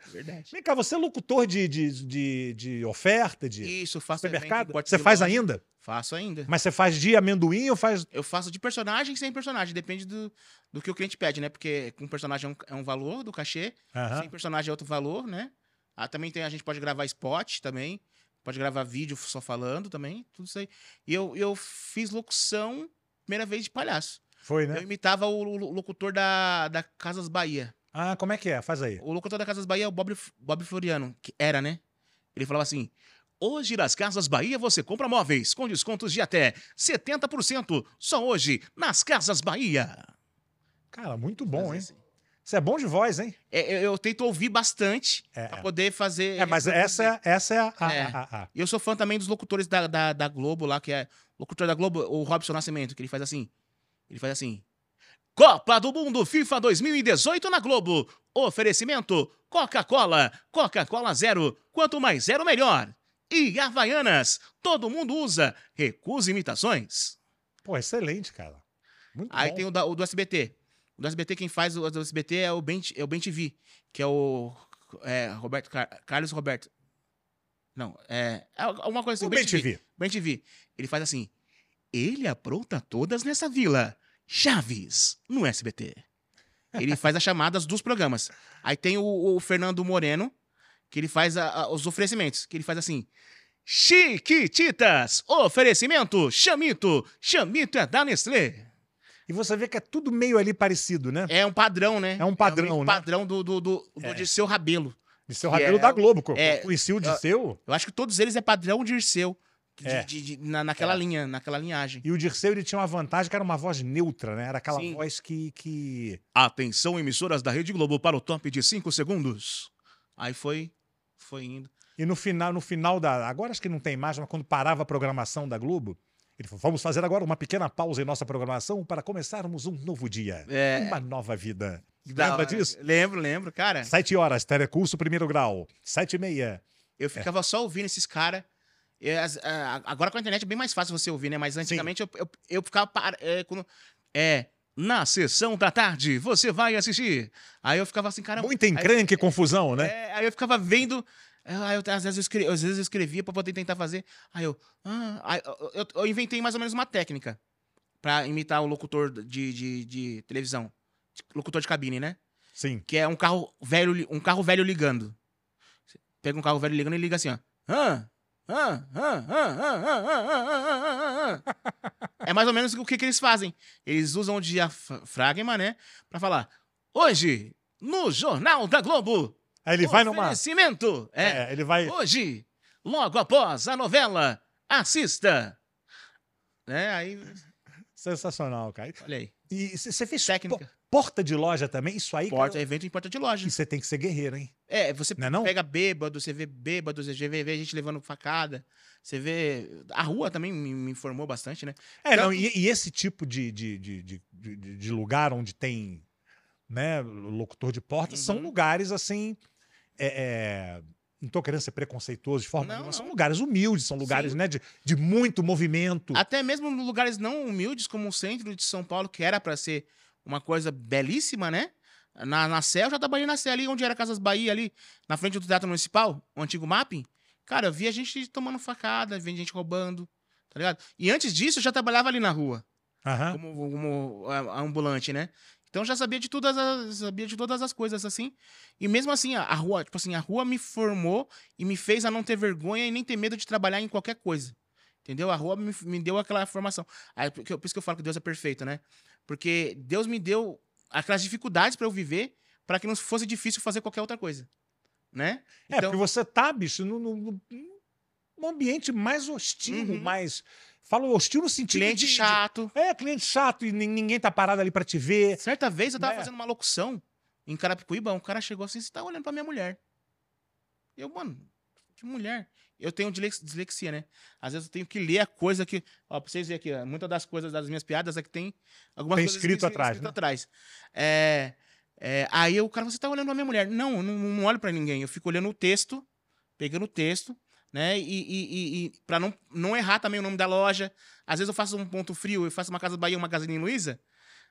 Verdade. Vem cá, você é locutor de, de, de, de oferta, de Isso, faço supermercado? porta Você faz ainda? Faço ainda. Mas você faz de amendoim ou faz. Eu faço de personagem sem personagem, depende do, do que o cliente pede, né? Porque com personagem é um, é um valor do cachê, sem personagem é outro valor, né? Ah, também tem, a gente pode gravar spot também, pode gravar vídeo só falando também, tudo isso aí. E eu, eu fiz locução, primeira vez de palhaço. Foi, Eu né? imitava o, lo- locutor da, da Casas Bahia. Ah, como é que é? Faz aí. O locutor da Casas Bahia é o Bob, Bob Floriano, que era, né? Ele falava assim: Hoje nas Casas Bahia você compra móveis com descontos de até 70%. Só hoje nas Casas Bahia. Cara, muito bom, hein? Assim. Você é bom de voz, hein? É, eu, eu tento ouvir bastante É, pra é. poder fazer. É, mas essa é, essa é a. a- É. a- a- E Eu sou fã também dos locutores da, da, da Globo lá, que é locutor da Globo, o Robson Nascimento, que ele faz assim. Ele faz assim. Copa do Mundo FIFA 2018 na Globo. Oferecimento: Coca-Cola, Coca-Cola Zero. Quanto mais zero, melhor. E Havaianas. Todo mundo usa. Recusa imitações. Pô, excelente, cara. Muito Aí bom. tem o, da- o do SBT. O do SBT, quem faz o do SBT é o Ben, é o ben TV, que é o é, Roberto Car- Carlos Roberto. Não, é, é alguma coisa assim. O Ben TV. Ben TV. Ele faz assim. Ele apronta todas nessa vila. Chaves, no SBT. Ele faz as chamadas dos programas. Aí tem o, o Fernando Moreno, que ele faz a- a- os oferecimentos. Que ele faz assim. Chiquititas! Oferecimento! Chamito! Chamito é da Nestlé! E você vê que é tudo meio ali parecido, né? É um padrão, né? É um padrão, meio que né? padrão do, do, do, do É. Dirceu Rabelo. De seu que Rabelo é- da Globo. co- é- Conheci o Dirceu. Eu acho que todos eles é padrão Dirceu. de- É. de- de- na, naquela É. linha, naquela linhagem. E o Dirceu ele tinha uma vantagem que era uma voz neutra, né? Era aquela Sim. voz que, que. Atenção, emissoras da Rede Globo, para o top de 5 segundos. Aí foi, foi indo. E no final, no final da. Agora acho que não tem mais, mas quando parava a programação da Globo, ele falou: vamos fazer agora uma pequena pausa em nossa programação para começarmos um novo dia. É. Uma nova vida. Da- Lembra disso? Lembro, lembro, cara. Sete horas, telecurso primeiro grau. Sete e meia. Eu ficava só ouvindo esses caras. Agora com a internet é bem mais fácil você ouvir, né? Mas antigamente eu, eu, eu ficava. É, quando, é, na sessão da tarde, você vai assistir. Aí eu ficava assim, cara. Muita encrenque e confusão, né? É, aí eu ficava vendo aí eu, às, vezes eu escrevia, às vezes eu escrevia pra poder tentar fazer. Aí eu. Ah, aí eu, eu, eu, inventei mais ou menos uma técnica pra imitar o locutor de, de, de televisão. De, locutor de cabine, né? Sim. Que é um carro velho, um carro velho ligando. Você pega um carro velho ligando e liga assim, ó. É mais ou menos o que, que eles fazem. Eles usam o diafragma, né? Pra falar. Hoje, no Jornal da Globo, Aí ele vai numa. Oferecimento. É. É, ele vai. Hoje, logo após a novela, assista. É, aí, Sensacional, cara. olha aí. E você fez Técnica. po- porta de loja também? Isso aí, Porta, cara, evento em porta de loja. que você tem que ser guerreiro, hein? É, você Não é não? pega bêbado, você vê bêbado, você vê, vê gente levando facada. Você vê. A rua também me, me informou bastante, né? É, não, Tanto- e, e esse tipo de, de, de, de, de- lugar onde tem né, locutor de porta são Uhum. lugares assim. É, é, não tô querendo ser preconceituoso de forma Não, nenhuma, são não. lugares humildes, são lugares né, de, de muito movimento. Até mesmo lugares não humildes, como o centro de São Paulo, que era pra ser uma coisa belíssima, né? Na, na Sé, eu já trabalhei na Sé ali, onde era Casas Bahia, ali, na frente do Teatro Municipal, o antigo mapping. Cara, eu via gente tomando facada, via gente roubando, tá ligado? E antes disso, eu já trabalhava ali na rua. Aham. como, como a- ambulante, né? Então eu já sabia de todas as sabia de todas as coisas assim. E mesmo assim, a, a rua, tipo assim, a rua me formou e me fez a não ter vergonha e nem ter medo de trabalhar em qualquer coisa. Entendeu? A rua me, me deu aquela formação. Aí, por, por isso que eu falo que Deus é perfeito, né? Porque Deus me deu aquelas dificuldades pra eu viver para que não fosse difícil fazer qualquer outra coisa, né? É, porque você tá, bicho, no, no- no- num ambiente mais hostil, Uhum. mais. Falo hostil no sentido cliente de, de- chato. É, cliente chato e nin- ninguém tá parado ali pra te ver. Certa vez eu tava Né? fazendo uma locução em Carapicuíba, um cara chegou assim, você tá olhando pra minha mulher. Eu, mano, que mulher? Eu tenho dislexia, né? Às vezes eu tenho que ler a coisa que. Ó, pra vocês verem aqui, ó, muitas das coisas das minhas piadas é que tem algumas Tem coisas escrito atrás, escrito né? atrás. É, é, aí o cara, você tá olhando pra minha mulher. Não, eu não, não olho pra ninguém. Eu fico olhando o texto, pegando o texto, né? E, e, e, e pra não, não errar também o nome da loja. Às vezes eu faço um ponto frio, eu faço uma Casa Bahia, uma Casa Luiza.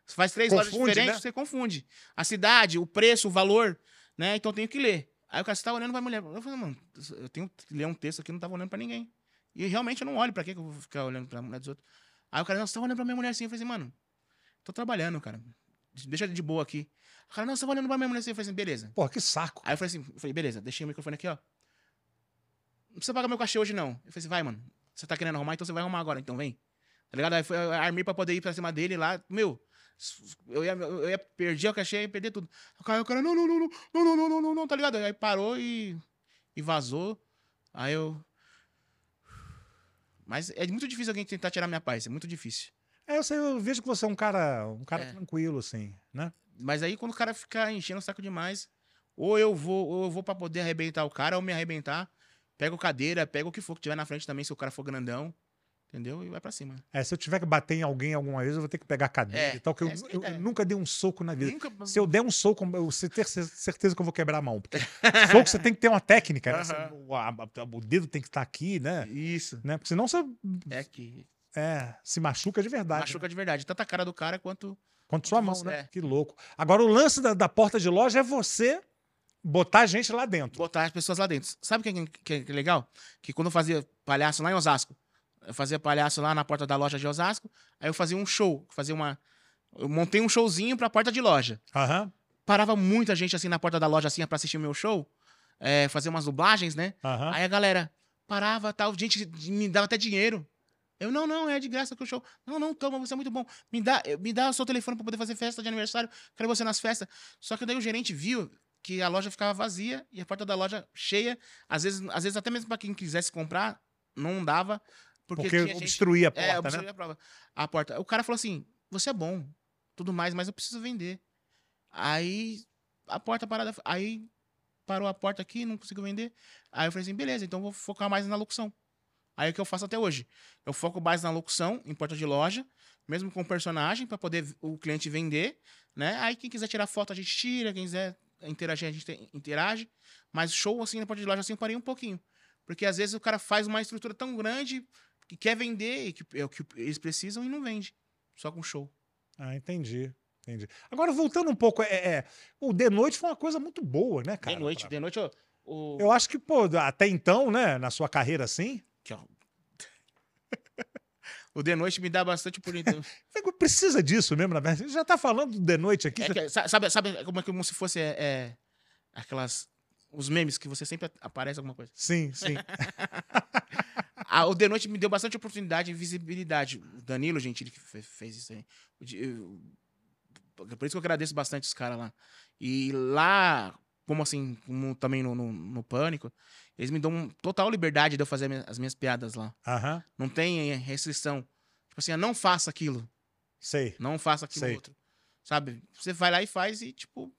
Você faz três lojas Confunde, diferentes, né? você confunde. A cidade, o preço, o valor, né? Então eu tenho que ler. Aí o cara, você tá olhando pra mulher. Eu falei, mano, eu tenho que ler um texto aqui, não tava olhando pra ninguém. E realmente eu não olho, pra quê que eu vou ficar olhando pra mulher dos outros? Aí o cara, não, você tá olhando pra minha mulher assim. Eu falei assim, mano, tô trabalhando, cara. Deixa de boa aqui. O cara, não, você tá olhando pra minha mulher assim. Eu falei assim, beleza. Pô, que saco. Aí eu falei assim, eu falei, beleza, deixei o microfone aqui, ó. Não precisa pagar meu cachê hoje, não. Eu falei assim, vai, mano. Você tá querendo arrumar, então você vai arrumar agora, então vem. Tá ligado? Aí foi, eu armei pra poder ir pra cima dele lá. Meu, eu ia, eu ia perder o cachê, ia perder tudo. O cara, o cara, não, não, não, não, não, não, não, não, não, não, tá ligado? Aí parou e, e vazou. Aí eu. Mas é muito difícil alguém tentar tirar minha paz, é muito difícil. É, eu, sei, eu vejo que você é um cara, um cara É. tranquilo, assim, né? Mas aí quando o cara ficar enchendo o saco demais, ou eu vou, ou eu vou para poder arrebentar o cara, ou me arrebentar, pego cadeira, pego o que for que tiver na frente também, se o cara for grandão, entendeu? E vai pra cima. É, se eu tiver que bater em alguém alguma vez, eu vou ter que pegar a cadeira É, e tal, que eu, é eu ideia. nunca dei um soco na vida. Nunca... Se eu der um soco, eu ter cer- certeza que eu vou quebrar a mão. Porque soco você tem que ter uma técnica, né? Você- o, a- o dedo tem que estar aqui, né? Isso. né? Porque senão você É que é, se machuca de verdade. né? machuca de verdade. Tanto a cara do cara quanto. Quanto sua mão, né? é. Que louco. Agora, o lance da, da porta de loja é você botar a gente lá dentro. botar as pessoas lá dentro. Sabe o que, é- que, é- que é legal? Que quando eu fazia palhaço lá em Osasco, eu fazia palhaço lá na porta da loja de Osasco, aí eu fazia um show, fazia uma. Eu montei um showzinho pra porta de loja. Aham, Parava muita gente assim na porta da loja assim pra assistir o meu show, é, fazer umas dublagens, né? aham. Aí a galera parava tal, gente me dava até dinheiro. Eu, não, não, é de graça que o show. Não, não, toma, você é muito bom. Me dá, me dá o seu telefone pra poder fazer festa de aniversário. Quero você nas festas. Só que daí o gerente viu que a loja ficava vazia e a porta da loja cheia. Às vezes, às vezes até mesmo pra quem quisesse comprar, não dava. Porque, Porque, tinha gente- obstruía a porta, é, né? obstruía a, prova, a porta. O cara falou assim: você é bom, tudo mais, mas eu preciso vender. Aí a porta parada. Aí parou a porta aqui, não conseguiu vender. Aí eu falei assim: beleza, então vou focar mais na locução. Aí é o que eu faço até hoje. Eu foco mais na locução, em porta de loja, mesmo com personagem, para poder o cliente vender, né? Aí quem quiser tirar foto, a gente tira, quem quiser interagir, a gente interage. Mas show assim na porta de loja, assim, eu parei um pouquinho. Porque às vezes o cara faz uma estrutura tão grande que quer vender, e que é o que eles precisam e não vende. Só com show. Ah, entendi. Entendi. Agora, voltando um pouco, é, é, o De Noite foi uma coisa muito boa, né, cara? de noite, Pra- de noite, ó, o... Eu acho que, pô, até então, né, na sua carreira assim, ó. O de noite me dá bastante oportunidade. precisa disso mesmo, na verdade. Você já tá falando do De Noite aqui. É que, sa- sabe, sabe como é que como se fosse é, é, aquelas os memes que você sempre aparece alguma coisa. Sim, sim. Ah, o de noite me deu bastante oportunidade e visibilidade. O Danilo, gente, ele que fe- fez isso aí. Por isso que eu agradeço bastante os caras lá. E lá, como assim, como também no, no, no Pânico, eles me dão total liberdade de eu fazer as minhas piadas lá. Aham, Não tem eh, restrição. Tipo assim, ah, não faça aquilo. sei. Não faça aquilo Sei. outro. Sabe? Você vai lá e faz e, tipo,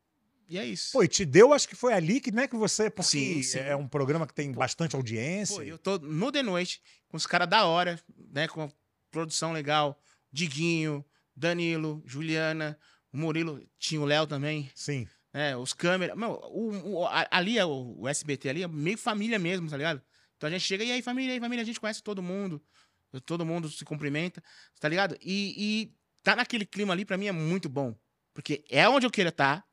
e é isso. Pô, e te deu, acho que foi ali que, né, que você. Porque Sim, sim. é um programa que tem bastante audiência. Pô, eu tô no de noite, com os caras da hora, né? Com a produção legal. Diguinho, Danilo, Juliana, o Murilo, tinha o Léo também, Sim. Né? Os câmeras. Meu, o, o- ali é o, o SBT ali, é meio família mesmo, tá ligado? Então a gente chega, e aí, família, aí, família, a gente conhece todo mundo. Todo mundo se cumprimenta, tá ligado? E, e tá naquele clima ali, pra mim, é muito bom. Porque é onde eu queira estar,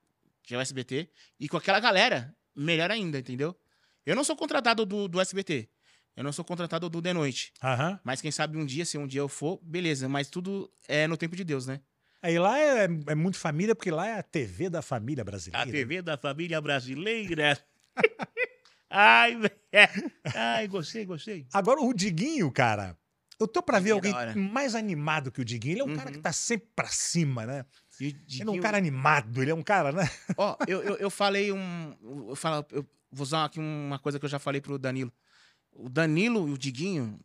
que é o SBT, e com aquela galera, melhor ainda, entendeu? Eu não sou contratado do, do SBT. Eu não sou contratado do De Noite. Aham. Mas quem sabe um dia, se um dia eu for, beleza. Mas tudo é no tempo de Deus, né? Aí lá é, é muito família, porque lá é a TV da família brasileira. A TV da família brasileira. Ai, velho. Ai, gostei, gostei. Agora, o Diguinho, cara. Eu tô pra ver Diguinho é alguém mais animado que o Diguinho. Ele é um Uhum. cara que tá sempre pra cima, né? E o Ele é um Diguinho- cara animado, ele é um cara, né? Ó, eu, eu, eu falei um. Eu, falo, eu vou usar aqui uma coisa que eu já falei pro Danilo. O Danilo e o Diguinho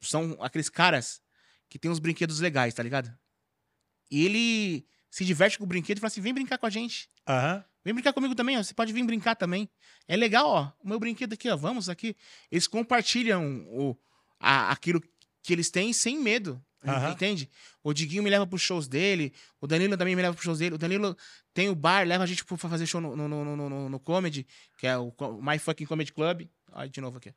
são aqueles caras que tem uns brinquedos legais, tá ligado? E ele se diverte com o brinquedo e fala assim: vem brincar com a gente. Aham. Vem brincar comigo também, ó. Você pode vir brincar também. É legal, ó. O meu brinquedo aqui, ó. Vamos aqui. Eles compartilham o, a- aquilo que eles têm sem medo. Aham. Entende? O Diguinho me leva pros shows dele. O Danilo também me leva pros shows dele. O Danilo tem o bar, leva a gente pra fazer show no, no, no, no, no- Comedy, que é o My Fucking Comedy Club. Olha de novo aqui.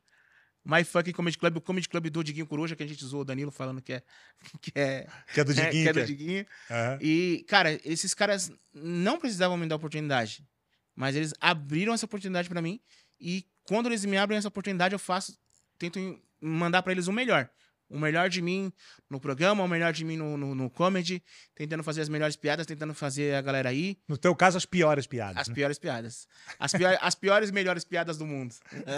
My Fucking Comedy Club, o Comedy Club do Diguinho Coruja, que a gente zoou o Danilo falando que é. Que é, Que é do é, Diguinho. que é que do é- Diguinho. Aham. E, cara, esses caras não precisavam me dar oportunidade. Mas eles abriram essa oportunidade pra mim. E quando eles me abrem essa oportunidade, eu faço. Tento mandar pra eles o melhor. O melhor de mim no programa, o melhor de mim no, no, no comedy. Tentando fazer as melhores piadas, tentando fazer a galera aí. No teu caso, as piores piadas. As né? piores piadas. As, pior, as piores e melhores piadas do mundo.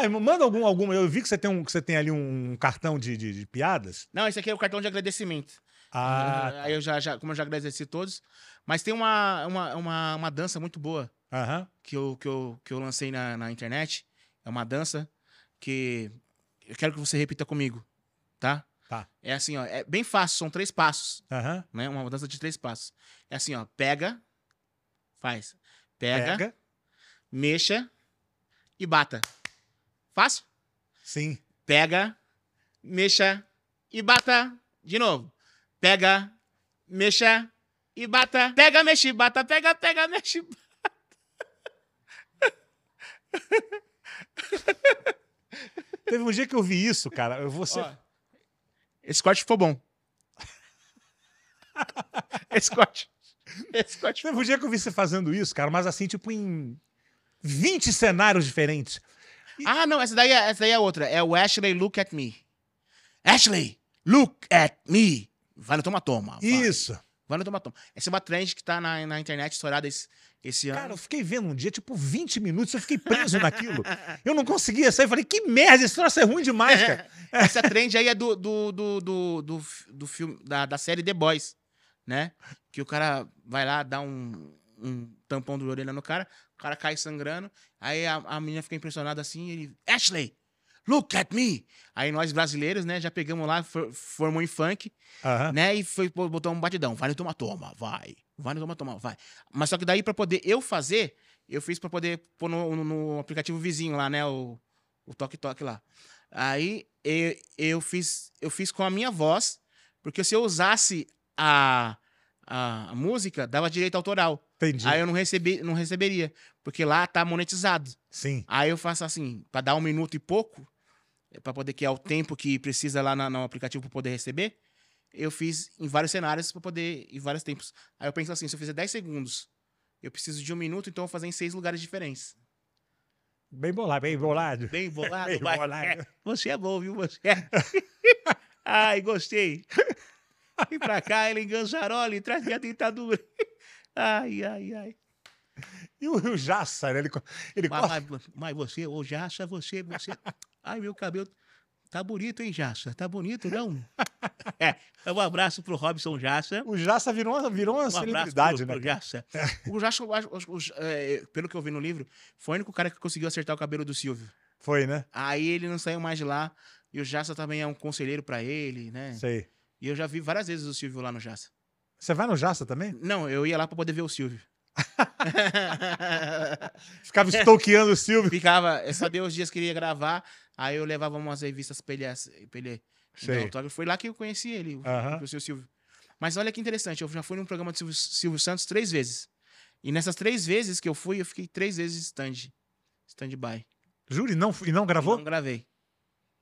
Ah, manda algum, algum. Eu vi que você tem, um, que você tem ali um cartão de, de, de piadas. Não, esse aqui é o cartão de agradecimento. Ah, Aí eu já, já, como eu já agradeci todos. Mas tem uma, uma, uma, uma dança muito boa. que eu, que eu, que eu lancei na, na internet. É uma dança que eu quero que você repita comigo, tá? Tá. É assim, ó. É bem fácil, são três passos, Aham. né? Uma dança de três passos. É assim, ó. Pega, faz. Pega, Pega. mexa e bata. Fácil? Sim. Pega, mexa e bata. De novo. Pega, mexa e bata. Pega, mexe, bata. Pega, pega, mexe. Teve um dia que eu vi isso, cara. Eu vou ser. Ó, esse corte ficou bom. Esse corte. Esse corte Teve um dia que eu vi você fazendo isso, cara, mas assim, tipo, em 20 cenários diferentes. Ah, não, essa daí, é, essa daí é outra. É o Ashley Look at Me. Ashley, look at me. Vai no toma. Isso. Vai no toma. Essa é uma trend que tá na, na internet estourada esse, esse Cara, ano. eu fiquei vendo um dia, tipo, 20 minutos, eu fiquei preso naquilo. Eu não conseguia sair. Falei, que merda, esse troço é ruim demais, cara. Essa trend aí é do, do, do, do, do, do filme, da, da série The Boys, né? Que o cara vai lá, dá um, um tampão de orelha no cara, o cara cai sangrando, aí a, a menina fica impressionada assim, ele, Ashley, look at me! Aí nós brasileiros, né, já pegamos lá, for- formou em funk, Aham. né, e foi, botou um batidão, vai no toma-toma, vai, vai no toma-toma, vai. Mas só que daí pra poder eu fazer, eu fiz pra poder pôr no, no- no aplicativo vizinho lá, né, o, o toque-toque lá. Aí eu, eu, fiz, eu fiz com a minha voz, porque se eu usasse a, a, a música, dava direito autoral. Entendi. Aí eu não, recebi, não receberia, porque lá tá monetizado. Sim. Aí eu faço assim, pra dar um minuto e pouco, pra poder que é o tempo que precisa lá na- no aplicativo pra poder receber, eu fiz em vários cenários pra poder, em vários tempos. Aí eu penso assim, se eu fizer 10 segundos, eu preciso de um minuto, então eu vou fazer em seis lugares diferentes. Bem bolado, bem bolado. Bem bolado, Bem bolado. É, você é bom, viu? Você é. Ai, gostei. Vem pra cá, ele enganjarole, traz minha dentadura. Ai, ai, ai. E o, o Jassa, né? Ele, ele Mas, mas, mas você, ô Jaça, você, você. Ai, meu cabelo. Tá bonito, hein, Jaça? Tá bonito, não? É, um abraço pro Robson Jaça. O Jassa virou uma, virou uma Um celebridade, pro, né? pro. O eu acho- o- o- é, pelo que eu vi no livro, foi o único cara que conseguiu acertar o cabelo do Silvio. Foi, né? Aí ele não saiu mais de lá. E o Jaça também é um conselheiro pra ele, né? Sei. E eu já vi várias vezes o Silvio lá no Jaça. Você vai no Jassa também? Não, eu ia lá pra poder ver o Silvio. Ficava stalkeando o Silvio. Ficava, eu sabia os dias que ele ia gravar, aí eu levava umas revistas pra ele, pra ele dar autógrafo. Foi lá que eu conheci ele, o, Aham. o seu Silvio. Mas olha que interessante, eu já fui num programa de Silvio, Silvio Santos três vezes. E nessas três vezes que eu fui, eu fiquei três vezes stand. Stand-by. Juro, e não, e não E gravou? Não gravei.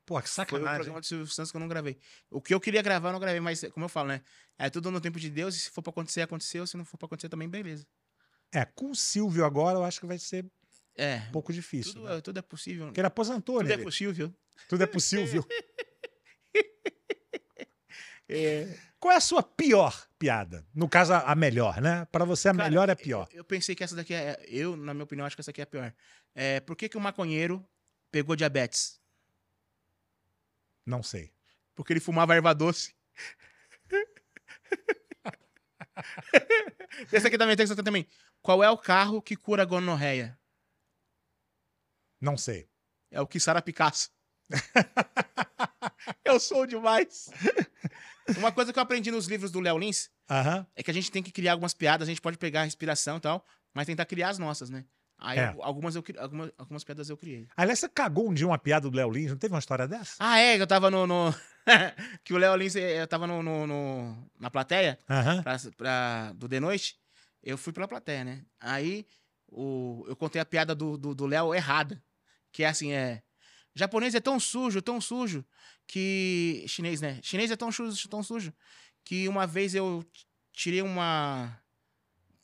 Pô, que Foi o sacanagem. programa do Silvio Santos que eu não gravei. O que eu queria gravar, eu não gravei, mas como eu falo, né? É tudo no tempo de Deus, e se for pra acontecer, aconteceu. Se não for pra acontecer, também, beleza. É, com o Silvio agora eu acho que vai ser É. um pouco difícil. Tudo, né? é, tudo é possível. Porque ele aposentou, Tudo né? é possível. Tudo é possível. É. Qual é a sua pior piada? No caso, a melhor, né? Pra você, a Cara, melhor é a pior. Eu, eu pensei que essa daqui é. Eu, na minha opinião, acho que essa aqui é a pior. É, por que, que o maconheiro pegou diabetes? Não sei. Porque ele fumava erva doce. essa aqui também tem essa também. Qual é o carro que cura a gonorreia? Não sei. É o que Sara Picasso. eu sou demais. Uma coisa que eu aprendi nos livros do Léo Lins é que a gente tem que criar algumas piadas, a gente pode pegar a inspiração e tal, mas tentar criar as nossas, né? Aí É. al- algumas, eu, algumas, algumas piadas eu criei. Aliás, você cagou um dia uma piada do Léo Lins, não teve uma história dessa? Ah, é, eu tava no. no- que o Léo Lins, eh, eu tava no, no- no- na plateia Aham. pra, pra- do The Noite. Eu fui pela plateia, né? Aí o, eu contei a piada do do- do Léo errada. Que é assim: é. Japonês é tão sujo, tão sujo, que. Chinês, né? Chinês é tão sujo, tão sujo, que uma vez eu tirei uma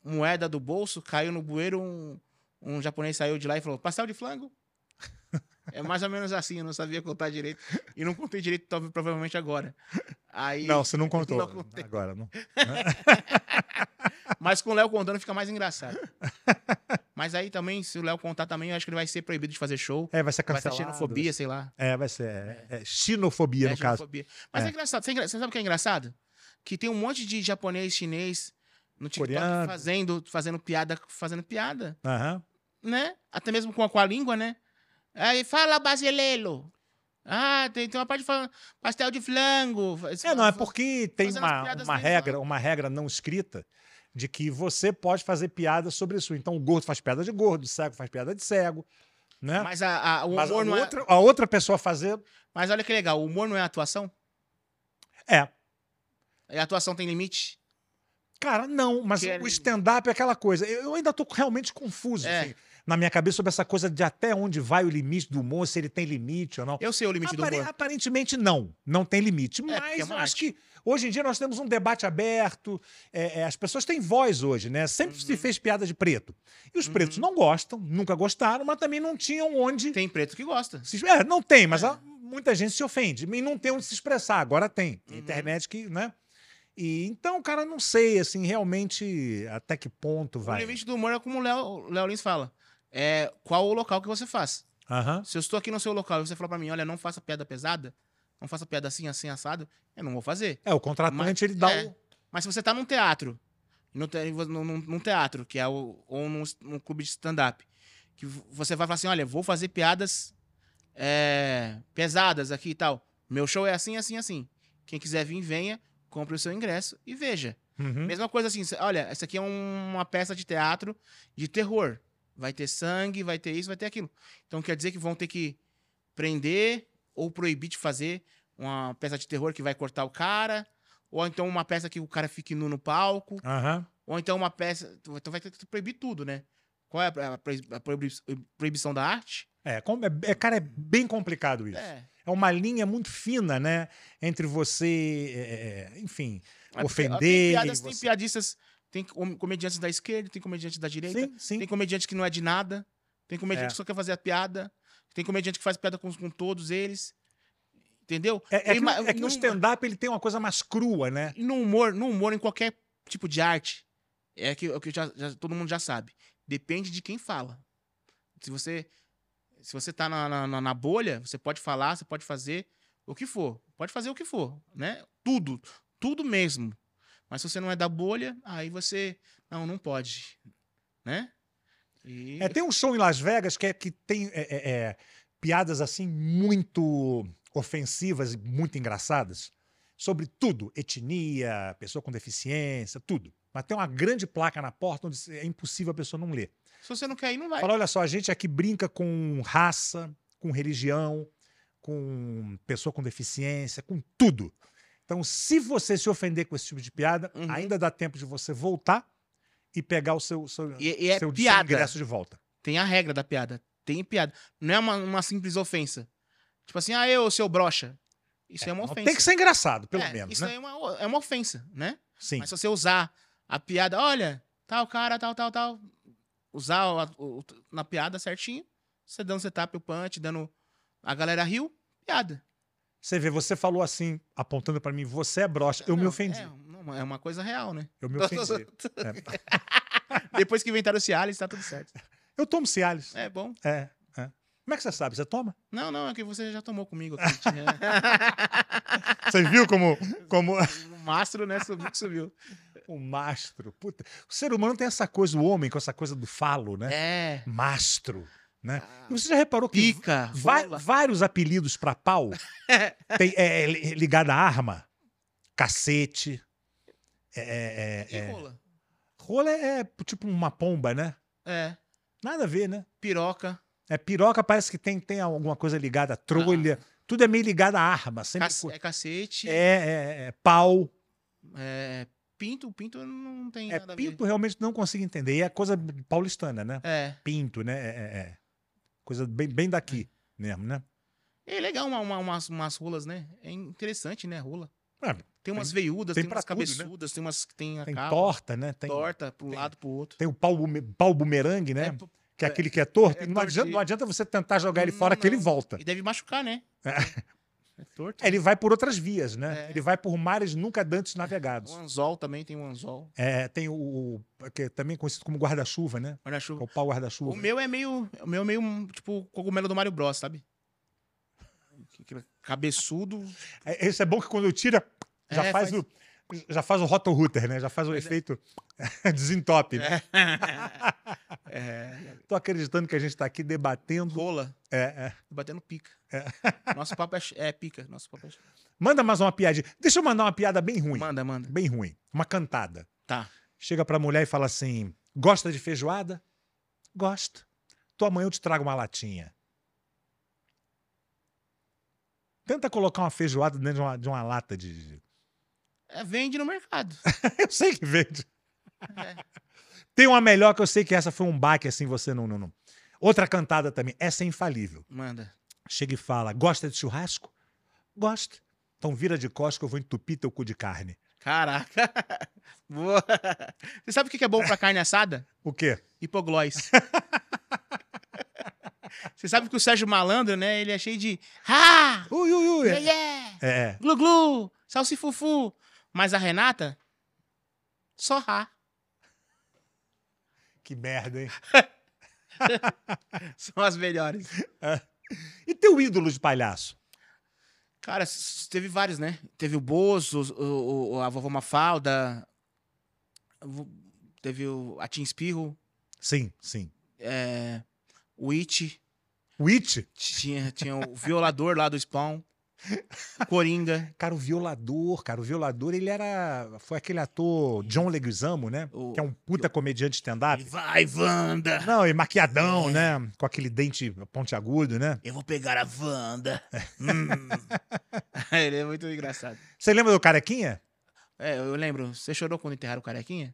moeda do bolso, caiu no bueiro, um, um japonês saiu de lá e falou: pastel de flango? É mais ou menos assim, eu não sabia contar direito. E não contei direito, talvez, provavelmente agora. Aí, Não, você não contou. Não. Agora, não. Mas com o Léo contando fica mais engraçado. Mas aí também, se o Léo contar também, eu acho que ele vai ser proibido de fazer show. É, vai ser Vai ser cancelado. xenofobia, sei lá. É, vai ser. É, é xenofobia, É, no caso. xenofobia. Mas é, É. engraçado. Você, sabe o que é engraçado? Que tem um monte de japonês, chinês no TikTok Coreano. fazendo, fazendo piada, fazendo piada, Aham. né? Até mesmo com a, com a língua, né? Aí fala brasileiro. Ah, tem, tem uma parte falando pastel de flango. É, não, é porque tem uma, uma regra, uma regra não escrita de que você pode fazer piada sobre isso. Então o gordo faz piada de gordo, o cego faz piada de cego, né? Mas, Mas, a, a- o a, humor não é... outra, a outra pessoa fazer Mas olha que legal, o humor não é atuação? É. E a atuação tem limite? Cara, não, mas Que é- o stand-up é aquela coisa. Eu ainda tô realmente confuso É. assim, na minha cabeça sobre essa coisa de até onde vai o limite do humor, se ele tem limite ou não. Eu sei o limite do Apare- humor. Aparentemente não, não tem limite. porque Mas é eu acho que hoje em dia nós temos um debate aberto, é, é, as pessoas têm voz hoje, né? Sempre Uhum. se fez piada de preto. E os pretos não gostam, nunca gostaram, mas também não tinham onde. Tem preto que gosta. se- É, não tem, mas É. há- muita gente se ofende. E não tem onde se expressar. Agora tem. Tem Uhum. internet que, né? E, então, cara, não sei, assim, realmente até que ponto O vai. limite do humor é como o Léo o Léo Lins fala. É qual o local que você faz. Aham. Se eu estou aqui no seu local e você falar pra mim, olha, não faça piada pesada, não faça piada assim, assim, assado, eu não vou fazer. É, o contratante, Mas- ele dá é. o. Mas se você tá num teatro, num, num- num teatro, que é o, ou num, num clube de stand-up, que você vai falar assim, olha, vou fazer piadas é, pesadas aqui e tal. Meu show é assim, assim, assim. Quem quiser vir, venha, compre o seu ingresso e veja. Uhum. Mesma coisa assim, olha, essa aqui é um- uma peça de teatro de terror. Vai ter sangue, vai ter isso, vai ter aquilo. Então quer dizer que vão ter que prender ou proibir de fazer uma peça de terror que vai cortar o cara, ou então uma peça que o cara fique nu no palco, Aham. ou então uma peça. Então vai ter que proibir tudo, né? Qual é a, a proibi- a proibi- proibição da arte? É, é, é, cara, é bem complicado isso. É. É. uma linha muito fina, né? Entre você, é, é, enfim, É porque, ó, ofender. Tem, e piadas, tem você- piadistas, tem com- comediantes da esquerda, tem comediantes da direita, Sim, sim. Tem comediante que não é de nada. Tem comediante que só quer fazer a piada. Tem comediante que faz piada com, com todos eles. Entendeu? É, é que, é que no no- stand-up ele tem uma coisa mais crua, né? no humor, no humor, em qualquer tipo de arte, é que, é o que já- já- todo mundo já sabe. Depende de quem fala. Se você se você tá na, na- na- na bolha, você pode falar, você pode fazer o que for. Pode fazer o que for, né? Tudo. Tudo mesmo. Mas se você não é da bolha, aí você. Não, não pode. Né? E... É, tem um show em Las Vegas que, é, que tem é, é, é, piadas assim muito ofensivas e muito engraçadas sobre tudo, etnia, pessoa com deficiência, tudo. Mas tem uma grande placa na porta onde é impossível a pessoa não ler. Se você não quer ir, não vai. Fala, olha só, a gente aqui brinca com raça, com religião, com pessoa com deficiência, com tudo. Então, se você se ofender com esse tipo de piada, Uhum. ainda dá tempo de você voltar e pegar o seu, seu, E, e é seu, seu piada. ingresso de volta. Tem a regra da piada. Tem piada. Não é uma, uma simples ofensa. Tipo assim, ah, eu, seu brocha. Isso é, uma ofensa. Tem que ser engraçado, pelo É, menos, Isso né? é, uma, é uma ofensa, né? Sim. Mas se você usar a piada, olha, tal cara, tal, tal, tal. Usar o- o- na piada certinho, você dando setup, o punch, dando. A galera riu, piada. Você vê, você falou assim, apontando pra mim, você é broxa. Eu me Não, ofendi. É, não, é uma coisa real, né? Eu me ofendi. É. Depois que inventaram o Cialis, tá tudo certo. Eu tomo Cialis. É bom. É, é. Como é que você sabe? Você toma? Não, não, é que você já tomou comigo. Você viu como, como o mastro, né? Subiu que subiu. o mastro. Puta. O ser humano tem essa coisa, o homem com essa coisa do falo, né? É. Mastro. Né? E você já reparou que Pica, vários apelidos pra pau tem, é, é, ligado à arma? Cacete. É, é, E é, é. rola. Rola é, é tipo uma pomba, né? É. Nada a ver, né? Piroca. É, piroca parece que tem, tem alguma coisa ligada à trolha. Tudo é meio ligado à arma. Sempre Cac- é cacete. é, é, é pau. É, pinto, pinto não tem É, nada a pinto realmente não consigo entender. E é coisa paulistana, né? É. Pinto, né? É, é- é. Coisa bem, bem daqui mesmo, né? É legal uma, uma- umas, umas rolas, né? É interessante, né? Rola. É, Tem umas veiudas, tem tem, umas tudo, né? cabeçudas, tem umas que tem a tem capa, torta, né? Tem, torta pro tem- lado, pro outro. tem o pau, pau bumerangue, né? É, que é é, aquele que é torto. é não, adianta, não adianta você tentar jogar ele Não, fora que ele não. volta. E deve machucar, né? É torto. É, Ele vai por outras vias, né? É. Ele vai por mares nunca antes navegados. O anzol também tem um anzol. É, tem o, o- que é também conhecido como guarda-chuva, né? Que é Guarda-chuva. o pau guarda-chuva. O meu é meio. O meu é meio um, tipo o cogumelo do Mario Bros, sabe? Aquele Cabeçudo. É, Esse é bom que quando tira, já É, faz, faz- o. Já faz o rotorruter, né? Já faz o é- efeito desentope. Né? É. Tô acreditando que a gente tá aqui debatendo. Rola. É, é. Batendo pica. Nosso papo é, é pica. Nosso papo é. Manda mais uma piadinha. Deixa eu mandar uma piada bem ruim. Manda, manda. Bem ruim. Uma cantada. Tá. Chega pra mulher e fala assim: Gosta de feijoada? Gosto. Tua mãe eu te trago uma latinha. Tenta colocar uma feijoada dentro de uma, de uma lata de, É, vende no mercado. eu sei que vende. É. Tem uma melhor que eu sei que essa foi um baque, assim, você não, não, não. Outra cantada também, essa é infalível. Manda. Chega e fala, gosta de churrasco? Gosta. Então vira de costas que eu vou entupir teu cu de carne. Caraca. Boa. Você sabe o que é bom pra carne assada? O quê? Hipoglós. Você sabe que o Sérgio Malandro, né? Ele é cheio de. Ah! Ui, ui, ui. Yeah, yeah! É, Glu glu! Salsifufu! Mas a Renata? Só rá. que merda, hein? São as melhores. E teu ídolo de palhaço? Cara, teve vários, né? Teve o Bozo, o, o- a vovó Mafalda. Teve o, a Tim Espirro, Sim, sim. é, o It. O It? Tinha, tinha o violador lá do Spawn. Coringa. Cara, o violador, cara, o violador, ele era. Foi aquele ator John Leguizamo, né? O- que é um puta comediante stand-up. Vai, Wanda! Não, e maquiadão, É. né? Com aquele dente pontiagudo, né? Eu vou pegar a Wanda. Hum. Ele é muito engraçado. Você lembra do Carequinha? É, eu lembro. Você chorou quando enterraram o carequinha?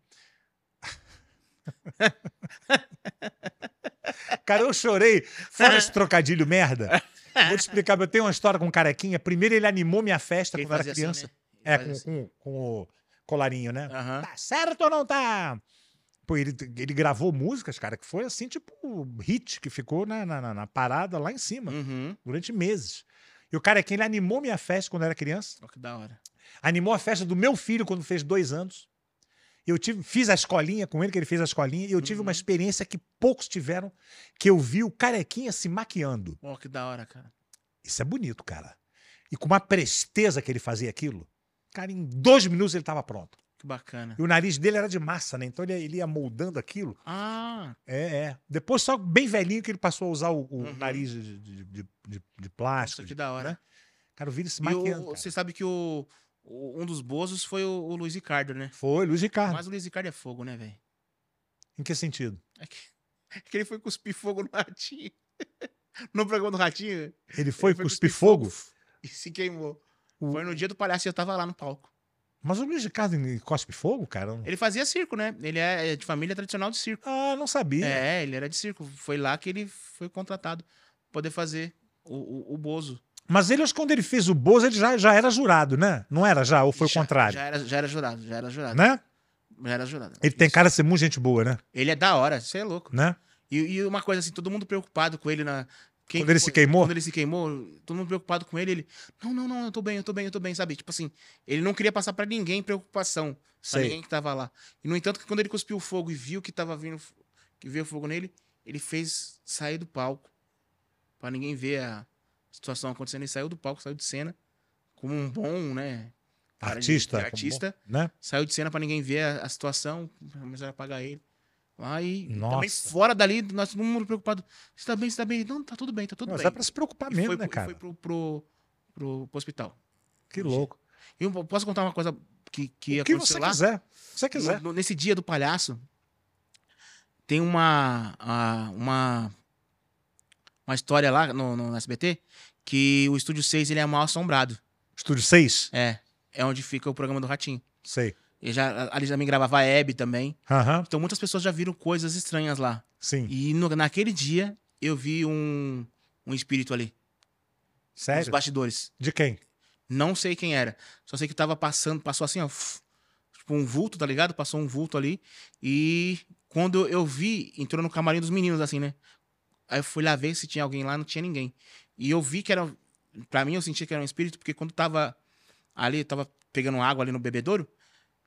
Cara, eu chorei. Fora esse trocadilho merda. Vou te explicar, eu tenho uma história com o Carequinha. Primeiro ele animou minha festa Ele quando era assim, criança. né? Ele É, com, assim. com, com o colarinho, né? Tá certo ou não tá? Pô, ele, ele gravou músicas, cara, que foi assim, tipo, hit, que ficou na, na, na- parada lá em cima, Uhum. durante meses. E o Carequinha, ele animou minha festa quando eu era criança. Ó, que da hora. Animou a festa do meu filho quando fez dois anos. Eu tive, fiz a escolinha com ele, que ele fez a escolinha, e eu tive uma Uhum. experiência que poucos tiveram, que eu vi o Carequinha se maquiando. Ó, que da hora, cara. Isso é bonito, cara. E com uma presteza que ele fazia aquilo, cara, em dois minutos ele estava pronto. Que bacana. E o nariz dele era de massa, né? Então ele, ele ia moldando aquilo. Ah, É, é. Depois, só bem velhinho, que ele passou a usar o, o Uhum. nariz de, de, de, de- plástico. isso que da hora. né? Cara, eu vi ele se maquiando. o- você sabe que o, o- um dos bozos foi o, o Luiz Ricardo, né? Foi, Luiz Ricardo. Mas o Luiz Ricardo é fogo, né, velho? Em que sentido? É que, é que ele foi cuspir fogo no ratinho. no programa do ratinho. Ele foi ele cuspir fogo? E se queimou. O- Foi no dia do palhaço e eu tava lá no palco. Mas o Luiz Ricardo cospe fogo, cara? Ele fazia circo, né? Ele é de família tradicional de circo. Ah, não sabia. É, ele era de circo. Foi lá que ele foi contratado pra poder fazer o, o, o Bozo. Mas ele, acho que quando ele fez o Bozo, ele já, já era jurado, né? Não era já? Ou foi o Já- contrário? Já era, já era jurado, já era jurado. Né? Já era jurado. Ele tem Isso. cara de ser muito gente boa, né? Ele é da hora, você é louco. Né? E, e uma coisa assim, todo mundo preocupado com ele na. quem Quando ele se queimou? Quando ele se queimou, todo mundo preocupado com ele. Ele. Não, não, não, eu tô bem, eu tô bem, eu tô bem, sabe? Tipo assim, ele não queria passar pra ninguém preocupação. Pra Sei. ninguém que tava lá. E no entanto, que quando ele cuspiu o fogo e viu que tava vindo. Que veio fogo nele, ele fez sair do palco. Pra ninguém ver a situação acontecendo. Ele saiu do palco, saiu de cena. Como um bom, né? cara de- Artista. de artista Né? saiu de cena pra ninguém ver a, a situação, começaram a apagar ele. Aí, também Nossa. fora dali, nós todo mundo preocupado. Você tá bem, você tá bem? Não, tá tudo bem, tá tudo Mas bem. é pra se preocupar E mesmo, foi, né, cara? Foi pro, pro, pro, pro hospital. Que louco. E eu posso contar uma coisa que, que o que aconteceu você lá? quiser. Se você quiser. No- no- nesse dia do palhaço, tem uma, a- uma, uma história lá no, no SBT que o Estúdio 6 ele é mal assombrado. Estúdio 6? É, é onde fica o programa do Ratinho. Sei. E já, ali também gravava a Hebe também. Aham, Então muitas pessoas já viram coisas estranhas lá. sim. E no- naquele dia eu vi um, um espírito ali, nos Sério? bastidores. De quem? Não sei quem era. Só sei que tava passando, passou assim, ó. Tipo um vulto, tá ligado? Passou um vulto ali. E quando eu vi, entrou no camarim dos meninos, assim, né? Aí eu fui lá ver se tinha alguém lá, não tinha ninguém. E eu vi que era. Pra mim, eu senti que era um espírito, porque quando tava ali, tava pegando água ali no bebedouro,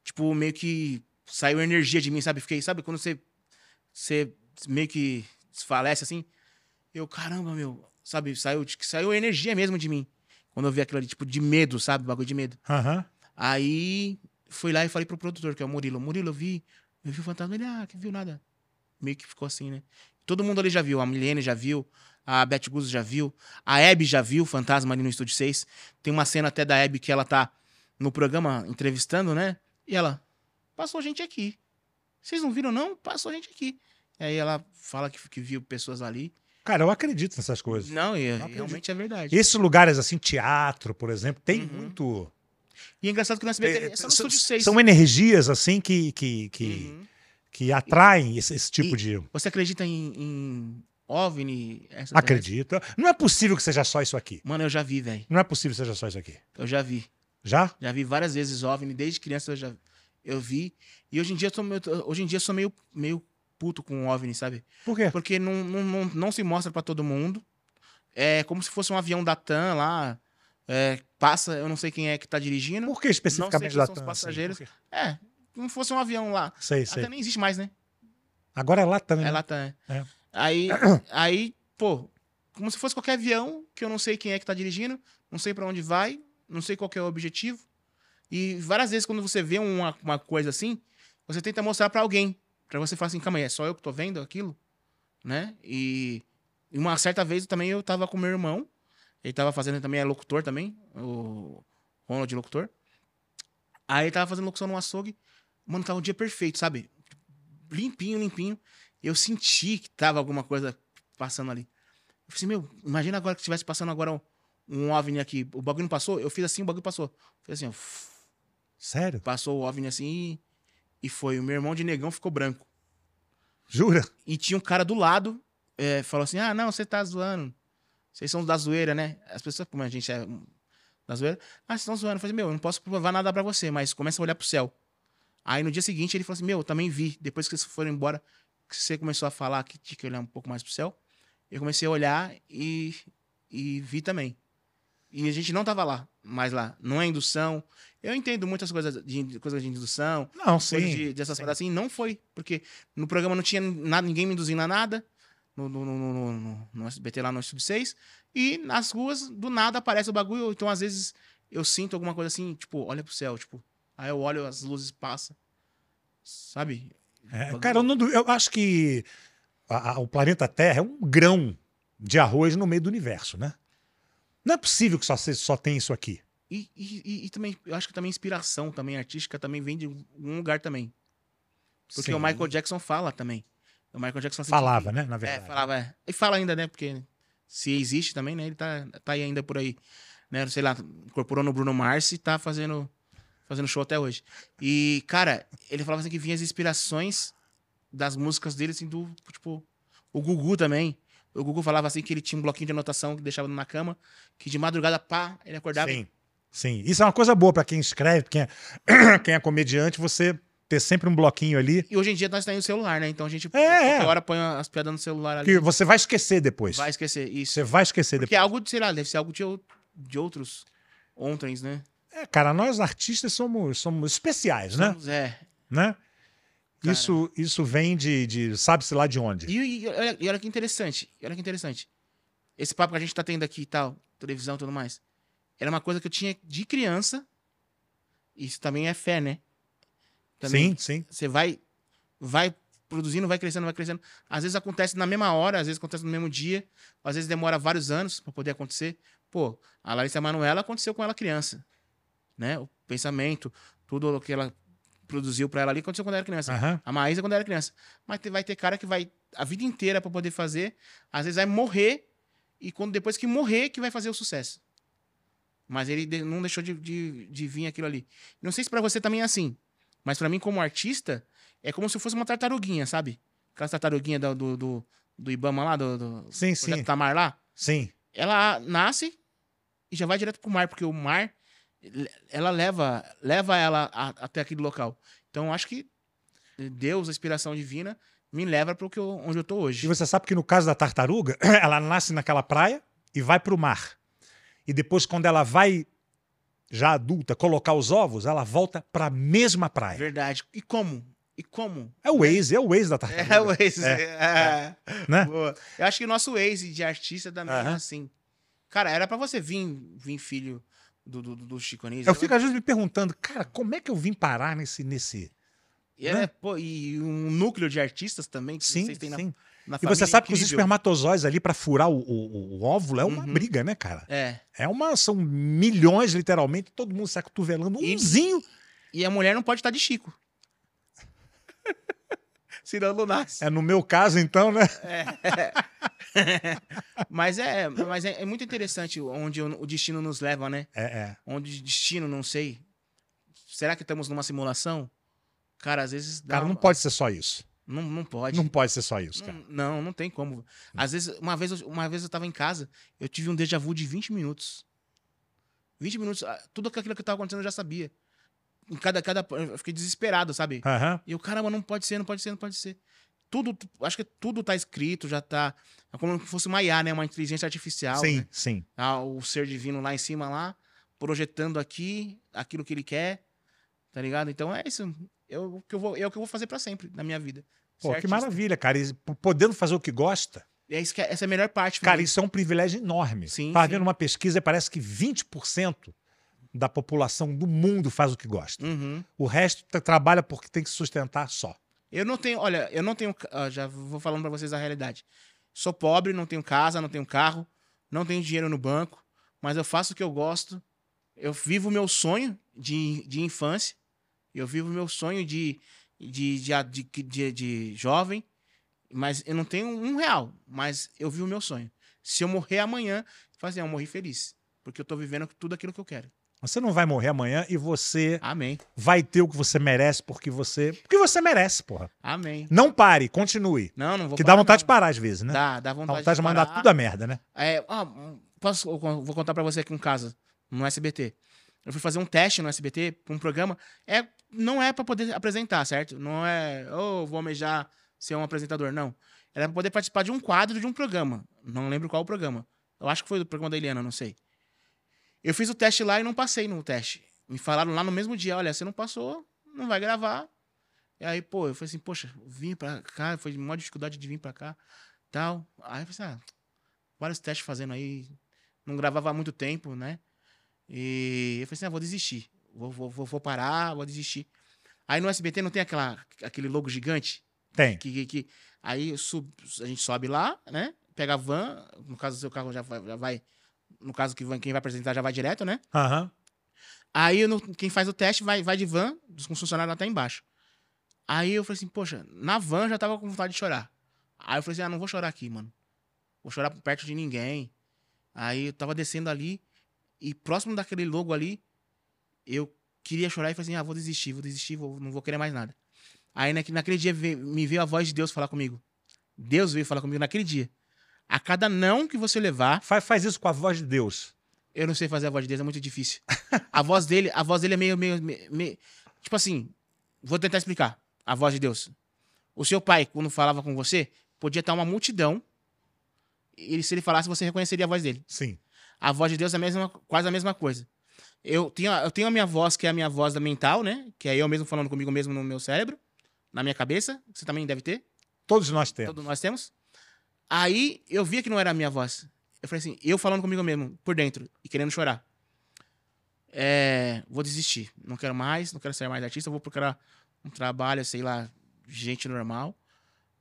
tipo, meio que saiu energia de mim, sabe? Fiquei, sabe? Quando você. Você meio que desfalece assim. Eu, caramba, meu. Sabe? Saiu, saiu energia mesmo de mim. Quando eu vi aquilo ali, tipo, de medo, sabe? Bagulho de medo. Aham. Aí fui lá e falei pro produtor, que é o Murilo. Murilo, eu vi, eu vi o fantasma. Ele, ah, que viu nada. Meio que ficou assim, né? Todo mundo ali já viu. A Milene já viu. A Beth Guzzo já viu. A Abby já viu o fantasma ali no Estúdio 6. Tem uma cena até da Abby que ela tá no programa entrevistando, né? E ela, passou gente aqui. Vocês não viram, não? Passou gente aqui. E aí ela fala que, que viu pessoas ali. Cara, eu acredito nessas coisas. Não, e acredito. realmente é verdade. Esses lugares assim, teatro, por exemplo, tem Uhum. muito E é engraçado que no SBT É, é só no são, Estúdio 6. são energias, assim, que, que, que, Uhum. que atraem esse, esse tipo E- de. Você acredita em, em OVNI? Acredito. Não é possível que seja só isso aqui. Mano, eu já vi, velho. Não é possível que seja só isso aqui. Eu já vi. Já? Já vi várias vezes OVNI, desde criança eu já eu vi. E hoje em dia eu sou meio, hoje em dia sou meio, meio puto com OVNI, sabe? Por quê? Porque não, não, não, não se mostra pra todo mundo. É como se fosse um avião da TAM lá. é, passa, eu não sei quem é que tá dirigindo. Por que especificamente da são os TAM? assim? passageiros. Quê? É, como se fosse um avião lá. Sei, sei. Até nem existe mais, né? Agora é Latam, né? É Latam. é. É. Aí, aí, pô, como se fosse qualquer avião que eu não sei quem é que tá dirigindo, não sei pra onde vai, não sei qual é o objetivo. E várias vezes quando você vê uma, uma coisa assim, você tenta mostrar pra alguém, Pra você falar assim, calma aí, é só eu que tô vendo aquilo, né? E, e uma certa vez também eu tava com meu irmão, ele tava fazendo também, é locutor também, o Ronald locutor. Aí ele tava fazendo locução no açougue, mano, tava um dia perfeito, sabe? Limpinho, limpinho. Eu senti que tava alguma coisa passando ali. Eu falei assim, meu, imagina agora que estivesse passando agora um, um OVNI aqui. O bagulho não passou? Eu fiz assim, o bagulho passou. Fiz assim, ó, Sério? passou o OVNI assim e, e foi. O meu irmão de negão ficou branco. Jura? E tinha um cara do lado, é, falou assim, ah, não, você tá zoando. Vocês são da zoeira, né? As pessoas, como a gente é da zoeira, ah, vocês estão zoando. Eu falei, meu, eu não posso provar nada pra você, mas começa a olhar pro céu. Aí no dia seguinte ele falou assim, meu, eu também vi. Depois que vocês foram embora, que você começou a falar que tinha que olhar um pouco mais pro céu, eu comecei a olhar e, e vi também. E a gente não tava lá, mais lá. Não é indução. Eu entendo muitas coisas de, coisas de indução, Não, coisas sim. de, dessas paradas assim. Não foi, porque no programa não tinha nada, ninguém me induzindo a nada. No, no, no, no, no- no SBT lá no Estúdio 6. E nas ruas, do nada, aparece o bagulho. Então, às vezes, eu sinto alguma coisa assim, tipo, olha pro céu, tipo. Aí eu olho, as luzes passam. Sabe? É, cara, eu, não eu acho que a- a- o planeta Terra é um grão de arroz no meio do universo, né? Não é possível que só, só tem isso aqui. E, e, e- também, eu acho que também inspiração também artística também vem de um lugar também. Porque Sim. o Michael Jackson fala também. O Michael Jackson assim, Falava, que- né? Na É, verdade. falava. é. E fala ainda, né? Porque se existe também, né? Ele tá, tá aí ainda por aí. Né? Sei lá, incorporou no Bruno Mars e tá fazendo, fazendo show até hoje. E, cara, ele falava assim que vinha as inspirações das músicas dele, assim, do. Tipo, o Gugu também. O Gugu falava assim que ele tinha um bloquinho de anotação que deixava na cama, que de madrugada, pá, ele acordava. Sim, sim. Isso é uma coisa boa pra quem escreve, quem é, quem é comediante, você ter sempre um bloquinho ali E hoje em dia nós temos celular, né? Então a gente, É, é. hora, põe as piadas no celular ali. que você vai esquecer depois. Vai esquecer. Isso. Você vai esquecer Porque é depois. algo, de, sei lá, deve ser algo de, de outros ontem, né? É, cara, nós artistas somos, somos especiais, né? Somos- É. né? Cara. Isso, isso vem de, de sabe-se lá de onde. E, e olha, e olha que interessante. Olha que interessante. Esse papo que a gente tá tendo aqui e tal, televisão e tudo mais. Era uma coisa que eu tinha de criança. Isso também é fé, né? sim, sim. Você vai, vai produzindo, vai crescendo, vai crescendo. Às vezes acontece na mesma hora, às vezes acontece no mesmo dia, às vezes demora vários anos pra poder acontecer. Pô, a Larissa Manoela aconteceu com ela criança, né? O pensamento, tudo o que ela produziu pra ela ali aconteceu quando ela era criança. Aham. A Maísa quando era criança. Mas vai ter cara que vai a vida inteira pra poder fazer, às vezes vai morrer e quando depois que morrer que vai fazer o sucesso. Mas ele não deixou de, de, de vir aquilo ali. Não sei se pra você também é assim, mas pra mim como artista é como se fosse uma tartaruguinha, sabe? Aquela tartaruguinha do, do, do, do Ibama lá, do, do Sim, sim. Tamar lá. Sim. Ela nasce e já vai direto pro mar, porque o mar ela leva leva ela a- até aquele local. Então acho que Deus, a inspiração divina, me leva para eu, onde eu tô E hoje. você sabe que no caso da tartaruga, ela nasce naquela praia e vai para o mar. E depois, quando ela vai, já adulta, colocar os ovos, ela volta para a mesma praia. Verdade. E como? E como? É o Waze, é o Waze da tartaruga. É o Waze. É, É, né? Boa. Eu acho que o nosso Waze de artista também é Aham. assim. Cara, era pra você vir, vir filho do, do, do Chico Anísio. Eu fico às vezes me perguntando, cara, como é que eu vim parar nesse. nesse... E, é, pô, e um núcleo de artistas também que Sim, vocês têm na, sim. na E família você sabe que os incrível. espermatozoides ali para furar o, o- o óvulo é uma Uhum. briga, né, cara? É. É uma. São milhões, literalmente, todo mundo se acotovelando. E- Umzinho. E a mulher não pode estar de Chico. Senão não nasce. É no meu caso, então, né? mas é, mas é, é muito interessante onde o, destino nos leva, né? É, é. Onde destino, não sei. Será que estamos numa simulação? Cara, às vezes. dá Cara, não pode ser só isso. Não, não pode. Não pode ser só isso, cara. Não, não, não tem como. Às vezes, uma vez, uma vez eu tava em casa, eu tive um déjà vu de 20 minutos. 20 minutos, ah, tudo aquilo que tava acontecendo eu já sabia. Em cada, cada, eu fiquei desesperado, sabe? Aham. E eu, caramba, não pode ser, não pode ser, não pode ser. Tudo, acho que tudo tá escrito, já tá. É como se fosse uma IA, né? Uma inteligência artificial. Sim, né? sim. Ah, o ser divino lá em cima, lá, projetando aqui aquilo que ele quer. Tá ligado? Então é isso. Eu, o que eu vou, é o que eu vou fazer pra sempre na minha vida. Pô, que artista. maravilha, cara. E podendo fazer o que gosta. É isso que é- essa é a melhor parte. Cara, mim. isso é um privilégio enorme. Sim, vendo uma pesquisa parece que 20% da população do mundo faz o que gosta. Uhum. O resto tra- trabalha porque tem que se sustentar só. Eu não tenho, olha, eu não tenho, ah, já vou falando pra vocês a realidade. Sou pobre, não tenho casa, não tenho carro, não tenho dinheiro no banco, mas eu faço o que eu gosto. Eu vivo o meu sonho de, de infância. Eu vivo o meu sonho de, de, de, de, de- jovem. Mas eu não tenho um real, mas eu vivo o meu sonho. Se eu morrer amanhã, eu falo assim, eu morri feliz. Porque eu tô vivendo tudo aquilo que eu quero. Você não vai morrer amanhã e você Amém. vai ter o que você merece porque você. Porque você merece, porra. Amém. Não pare, continue. Não, não vou que dá vontade de não. parar às vezes, né? Dá, dá Dá vontade, vontade de mandar tudo a merda, né? É, ah, posso, vou contar pra você aqui um caso no SBT. Eu fui fazer um teste no SBT pra um programa. É, não é pra poder apresentar, certo? Não é, oh, vou almejar ser um apresentador, não. Era pra poder participar de um quadro de um programa. Não lembro qual o programa. Eu acho que foi do programa da Eliana, não sei. Eu fiz o teste lá e não passei no teste. Me falaram lá no mesmo dia, olha, você não passou, não vai gravar. E aí, pô, eu falei assim, poxa, vim pra cá, foi uma dificuldade de vir pra cá, tal. Aí eu falei assim, ah, vários testes fazendo aí, não gravava há muito tempo, né? E eu falei assim, ah, vou desistir, vou, vou, vou, parar, vou desistir. Aí no SBT não tem aquela, aquele logo gigante? Tem. Que, que, que- aí sub- a gente sobe lá, né? Pega a van, no caso o seu carro já vai, já vai no caso que quem vai apresentar já vai direto, né? Aham. Aí no- quem faz o teste vai, vai de van, com os funcionários lá tá embaixo. Aí eu falei assim, poxa, na van já tava com vontade de chorar. Aí eu falei assim, ah, não vou chorar aqui, mano. Vou chorar perto de ninguém. Aí eu tava descendo ali e próximo daquele logo ali, eu queria chorar e falei assim, ah, vou desistir, vou desistir, vou- não vou querer mais nada. Aí naque- naquele dia veio- me veio a voz de Deus falar comigo. Deus veio falar comigo naquele dia. A cada não que você levar, Faz, faz isso com a voz de Deus. eu não sei fazer a voz de Deus, é muito difícil. A voz dele, a voz dele é meio, meio, meio, tipo assim, vou tentar explicar a voz de Deus. O seu pai, quando falava com você, podia estar uma multidão e se ele falasse, você reconheceria a voz dele. Sim. A voz de Deus é a mesma, quase a mesma coisa. Eu tenho, a- eu tenho a minha voz, que é a minha voz da mental, né? Que é eu mesmo falando comigo mesmo no meu cérebro, na minha cabeça. Você também deve ter. Todos nós temos. Todos nós temos. Aí eu via que não era a minha voz. Eu falei assim, eu falando comigo mesmo, por dentro, e querendo chorar. É, vou desistir. Não quero mais, não quero ser mais artista, vou procurar um trabalho, sei lá, gente normal.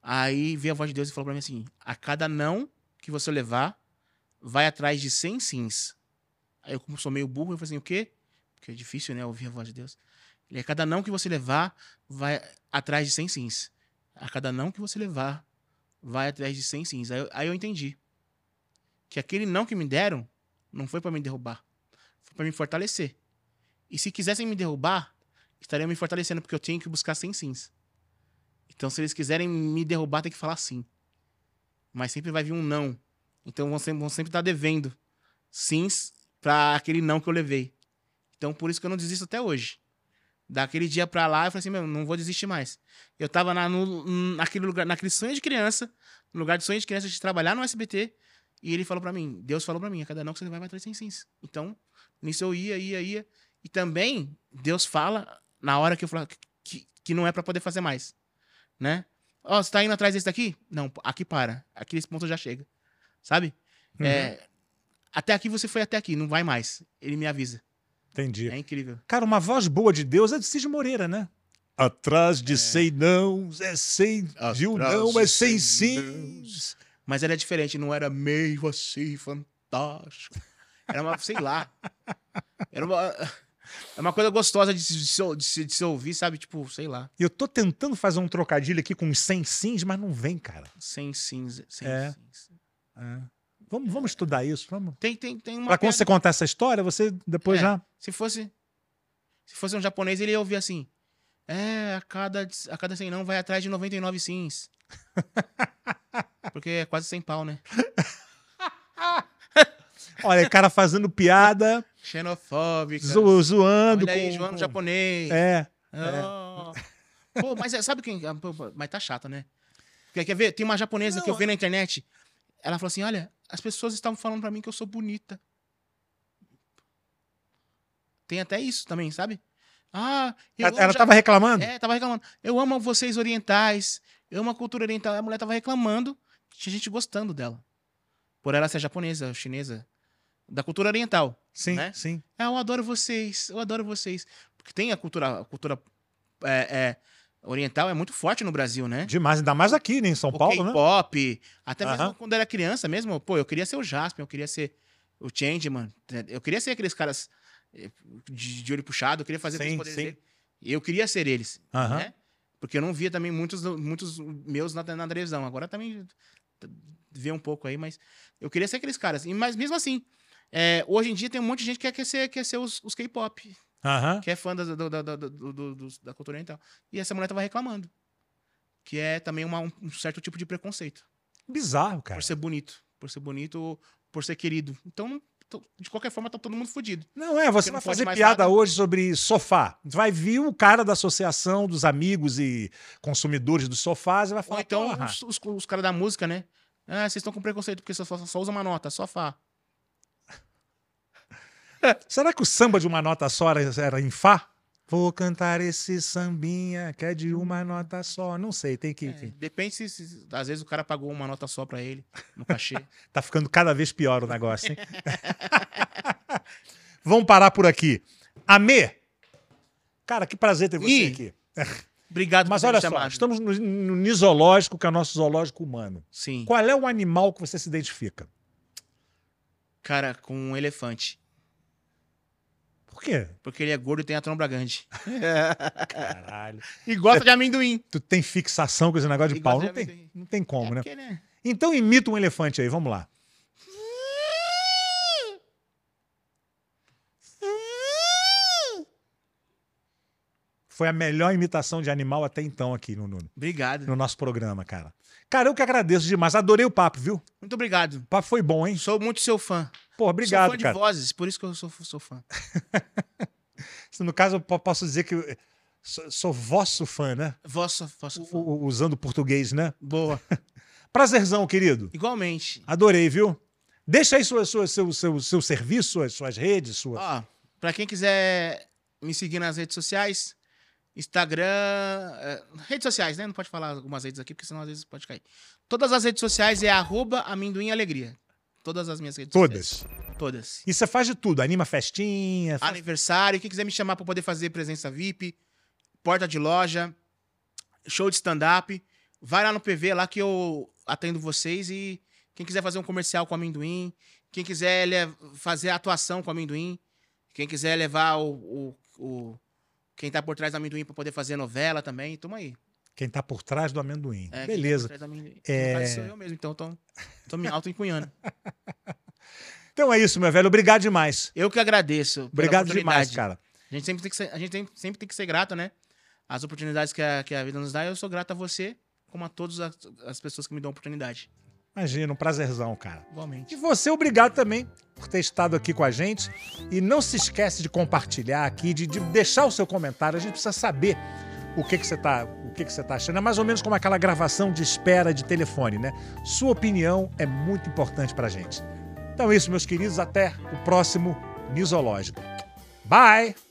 Aí veio a voz de Deus e falou pra mim assim: a cada não que você levar, vai atrás de 100 sims. Aí eu, como sou meio burro, eu falei assim: o quê? Porque é difícil, né? Ouvir a voz de Deus. Ele, a cada não que você levar, vai atrás de 100 sims. A cada não que você levar, vai atrás de 100 sims. Aí, eu- aí eu entendi que aquele não que me deram não foi pra me derrubar, foi pra me fortalecer. E se quisessem me derrubar, estariam me fortalecendo, porque eu tenho que buscar 100 sims. Então, se eles quiserem me derrubar, tem que falar sim. Mas sempre vai vir um não. Então, vão sempre, vão sempre estar devendo sims pra aquele não que eu levei. Então, por isso que eu não desisto até hoje. Daquele dia pra lá, eu falei assim, meu, não vou desistir mais. Eu tava na, no, naquele lugar, naquele sonho de criança, no lugar de sonho de criança de trabalhar no SBT, e ele falou pra mim, Deus falou pra mim, a cada não que você vai, vai atrás sem sims. Então, nisso eu ia, ia, ia. E também, Deus fala na hora que eu falo que, que não é pra poder fazer mais, né? Ó, você tá indo atrás desse daqui? Não, aqui para. Aqui ponto já chega. Sabe? Uhum. É, até aqui você foi até aqui, não vai mais. Ele me avisa. Entendi. É incrível. Cara, uma voz boa de Deus é de Cid Moreira, né? Atrás de sem não, é sem de um não, é sem sims. Mas era diferente, não era meio assim, fantástico. Era uma, sei lá. Era uma, é uma coisa gostosa de se, de se- de se- de se ouvir, sabe? Tipo, sei lá. E eu tô tentando fazer um trocadilho aqui com os sem sims, mas não vem, cara. Sem cinza. Sem É. cinza. Vamos, vamos estudar isso, vamos. Tem, tem, tem uma. Pra quando você contar essa história, você depois É. já. Se fosse. Se fosse um japonês, ele ia ouvir assim. É, a cada, a cada 100 não vai atrás de 99 sims. Porque é quase 100 pau, né? Olha, cara fazendo piada, Xenofóbica. zo- zoando. Olha aí, com- João com- japonês. É. Ah. Pô, mas é- sabe quem. ah, Mas tá chato, né? Quer, quer ver? Tem uma japonesa Não, que eu vi na internet. Ela falou assim: olha, as pessoas estavam falando pra mim que eu sou bonita. Tem até isso também, sabe? Ah, eu Ela, ela ja- tava reclamando? É, tava reclamando. Eu amo vocês orientais. Eu amo a cultura oriental. A mulher tava reclamando. Tinha gente gostando dela. Por ela ser japonesa, chinesa. Da cultura oriental. sim, né? sim. Ah, eu adoro vocês. Eu adoro vocês. Porque tem a cultura, a cultura é, é, oriental é muito forte no Brasil, né? Demais, ainda mais aqui, né, em São o Paulo, né? K-pop. Até mesmo Aham. quando eu era criança mesmo. Pô, eu queria ser o Jasper. Eu queria ser o Changeman. Eu queria ser aqueles caras eh, de, de olho puxado. Eu queria fazer Sim, poderes sim. dele. Eu queria ser eles. Né? Porque eu não via também muitos, muitos meus na, na televisão. Agora também vê um pouco aí, mas eu queria ser aqueles caras. E, mas mesmo assim, é, hoje em dia tem um monte de gente que quer, quer ser, quer ser os, os K-pop, Aham. que é fã da, da- da- da cultura oriental. E essa mulher tava reclamando. Que é também uma- um, certo tipo de preconceito. Bizarro, cara. Por ser bonito. Por ser bonito ou por ser querido. Então, de qualquer forma, tá todo mundo fodido. Não é, você vai fazer piada nada. hoje sobre sofá. Vai vir o cara da associação dos amigos e consumidores dos sofás e vai Ou falar, então porra, os, os, os caras da música, né? Ah, vocês estão com preconceito porque só, só, só usa uma nota, sofá. Será que o samba de uma nota só era, em Fá? Vou cantar esse sambinha que é de uma nota só. Não sei, tem que... É, depende se, se- Às vezes o cara pagou uma nota só pra ele, no cachê. Tá ficando cada vez pior o negócio, hein? Vamos parar por aqui. Amê! Cara, que prazer ter você aqui. Obrigado Mas por olha só, chamado. estamos no, no nisológico, que é o nosso zoológico humano. Sim. Qual é o animal que você se identifica? Cara, com um elefante. Por quê? Porque ele é gordo e tem a tromba grande. Caralho. E gosta de amendoim. Tu tem fixação com esse negócio de E pau? gosta Não de tem, amendoim. não tem como, é né? porque, né? Então imita um elefante aí, vamos lá. Foi a melhor imitação de animal até então aqui no, no, Obrigado. no nosso programa, cara. Cara, eu que agradeço demais. Adorei o papo, viu? Muito obrigado. O papo foi bom, hein? Sou muito seu fã. Pô, obrigado, sou fã cara. de vozes, por isso que eu sou, sou fã. No caso, eu po- posso dizer que eu sou, sou vosso fã, né? Vossa, vossa fã. U- usando português, né? Boa. Prazerzão, querido. Igualmente. Adorei, viu? Deixa aí sua, sua- seu, seu, seu serviço, suas, suas redes, sua. Ó, pra quem quiser me seguir nas redes sociais, Instagram, é, redes sociais, né? Não pode falar algumas redes aqui, porque senão às vezes pode cair. Todas as redes sociais é arroba amendoim alegria. Todas as minhas redes Todas. sociais. Todas. E você faz de tudo, anima festinha. faz- Aniversário, quem quiser me chamar pra poder fazer presença VIP, porta de loja, show de stand-up, vai lá no PV lá que eu atendo vocês e quem quiser fazer um comercial com amendoim, quem quiser fazer atuação com amendoim, quem quiser levar o, o, o- quem tá por trás do amendoim pra poder fazer novela também, tamo aí. Quem tá por trás do amendoim. É, tá Beleza. do amendoim. É. Caso, sou eu mesmo, então tô, tô me auto-encunhando. Então é isso, meu velho. Obrigado demais. Eu que agradeço. Obrigado demais, cara. A gente sempre tem que ser, a gente tem- sempre tem que ser grato, né? As oportunidades que a, que a vida nos dá, eu sou grato a você, como a todas as, as pessoas que me dão oportunidade. Imagina, um prazerzão, cara. Igualmente. E você, obrigado também por ter estado aqui com a gente. E não se esquece de compartilhar aqui, de, de deixar o seu comentário. A gente precisa saber o que, que você está o que, que você tá achando. É mais ou menos como aquela gravação de espera de telefone, né? Sua opinião é muito importante pra gente. Então é isso, meus queridos. Até o próximo Nisológico. Bye!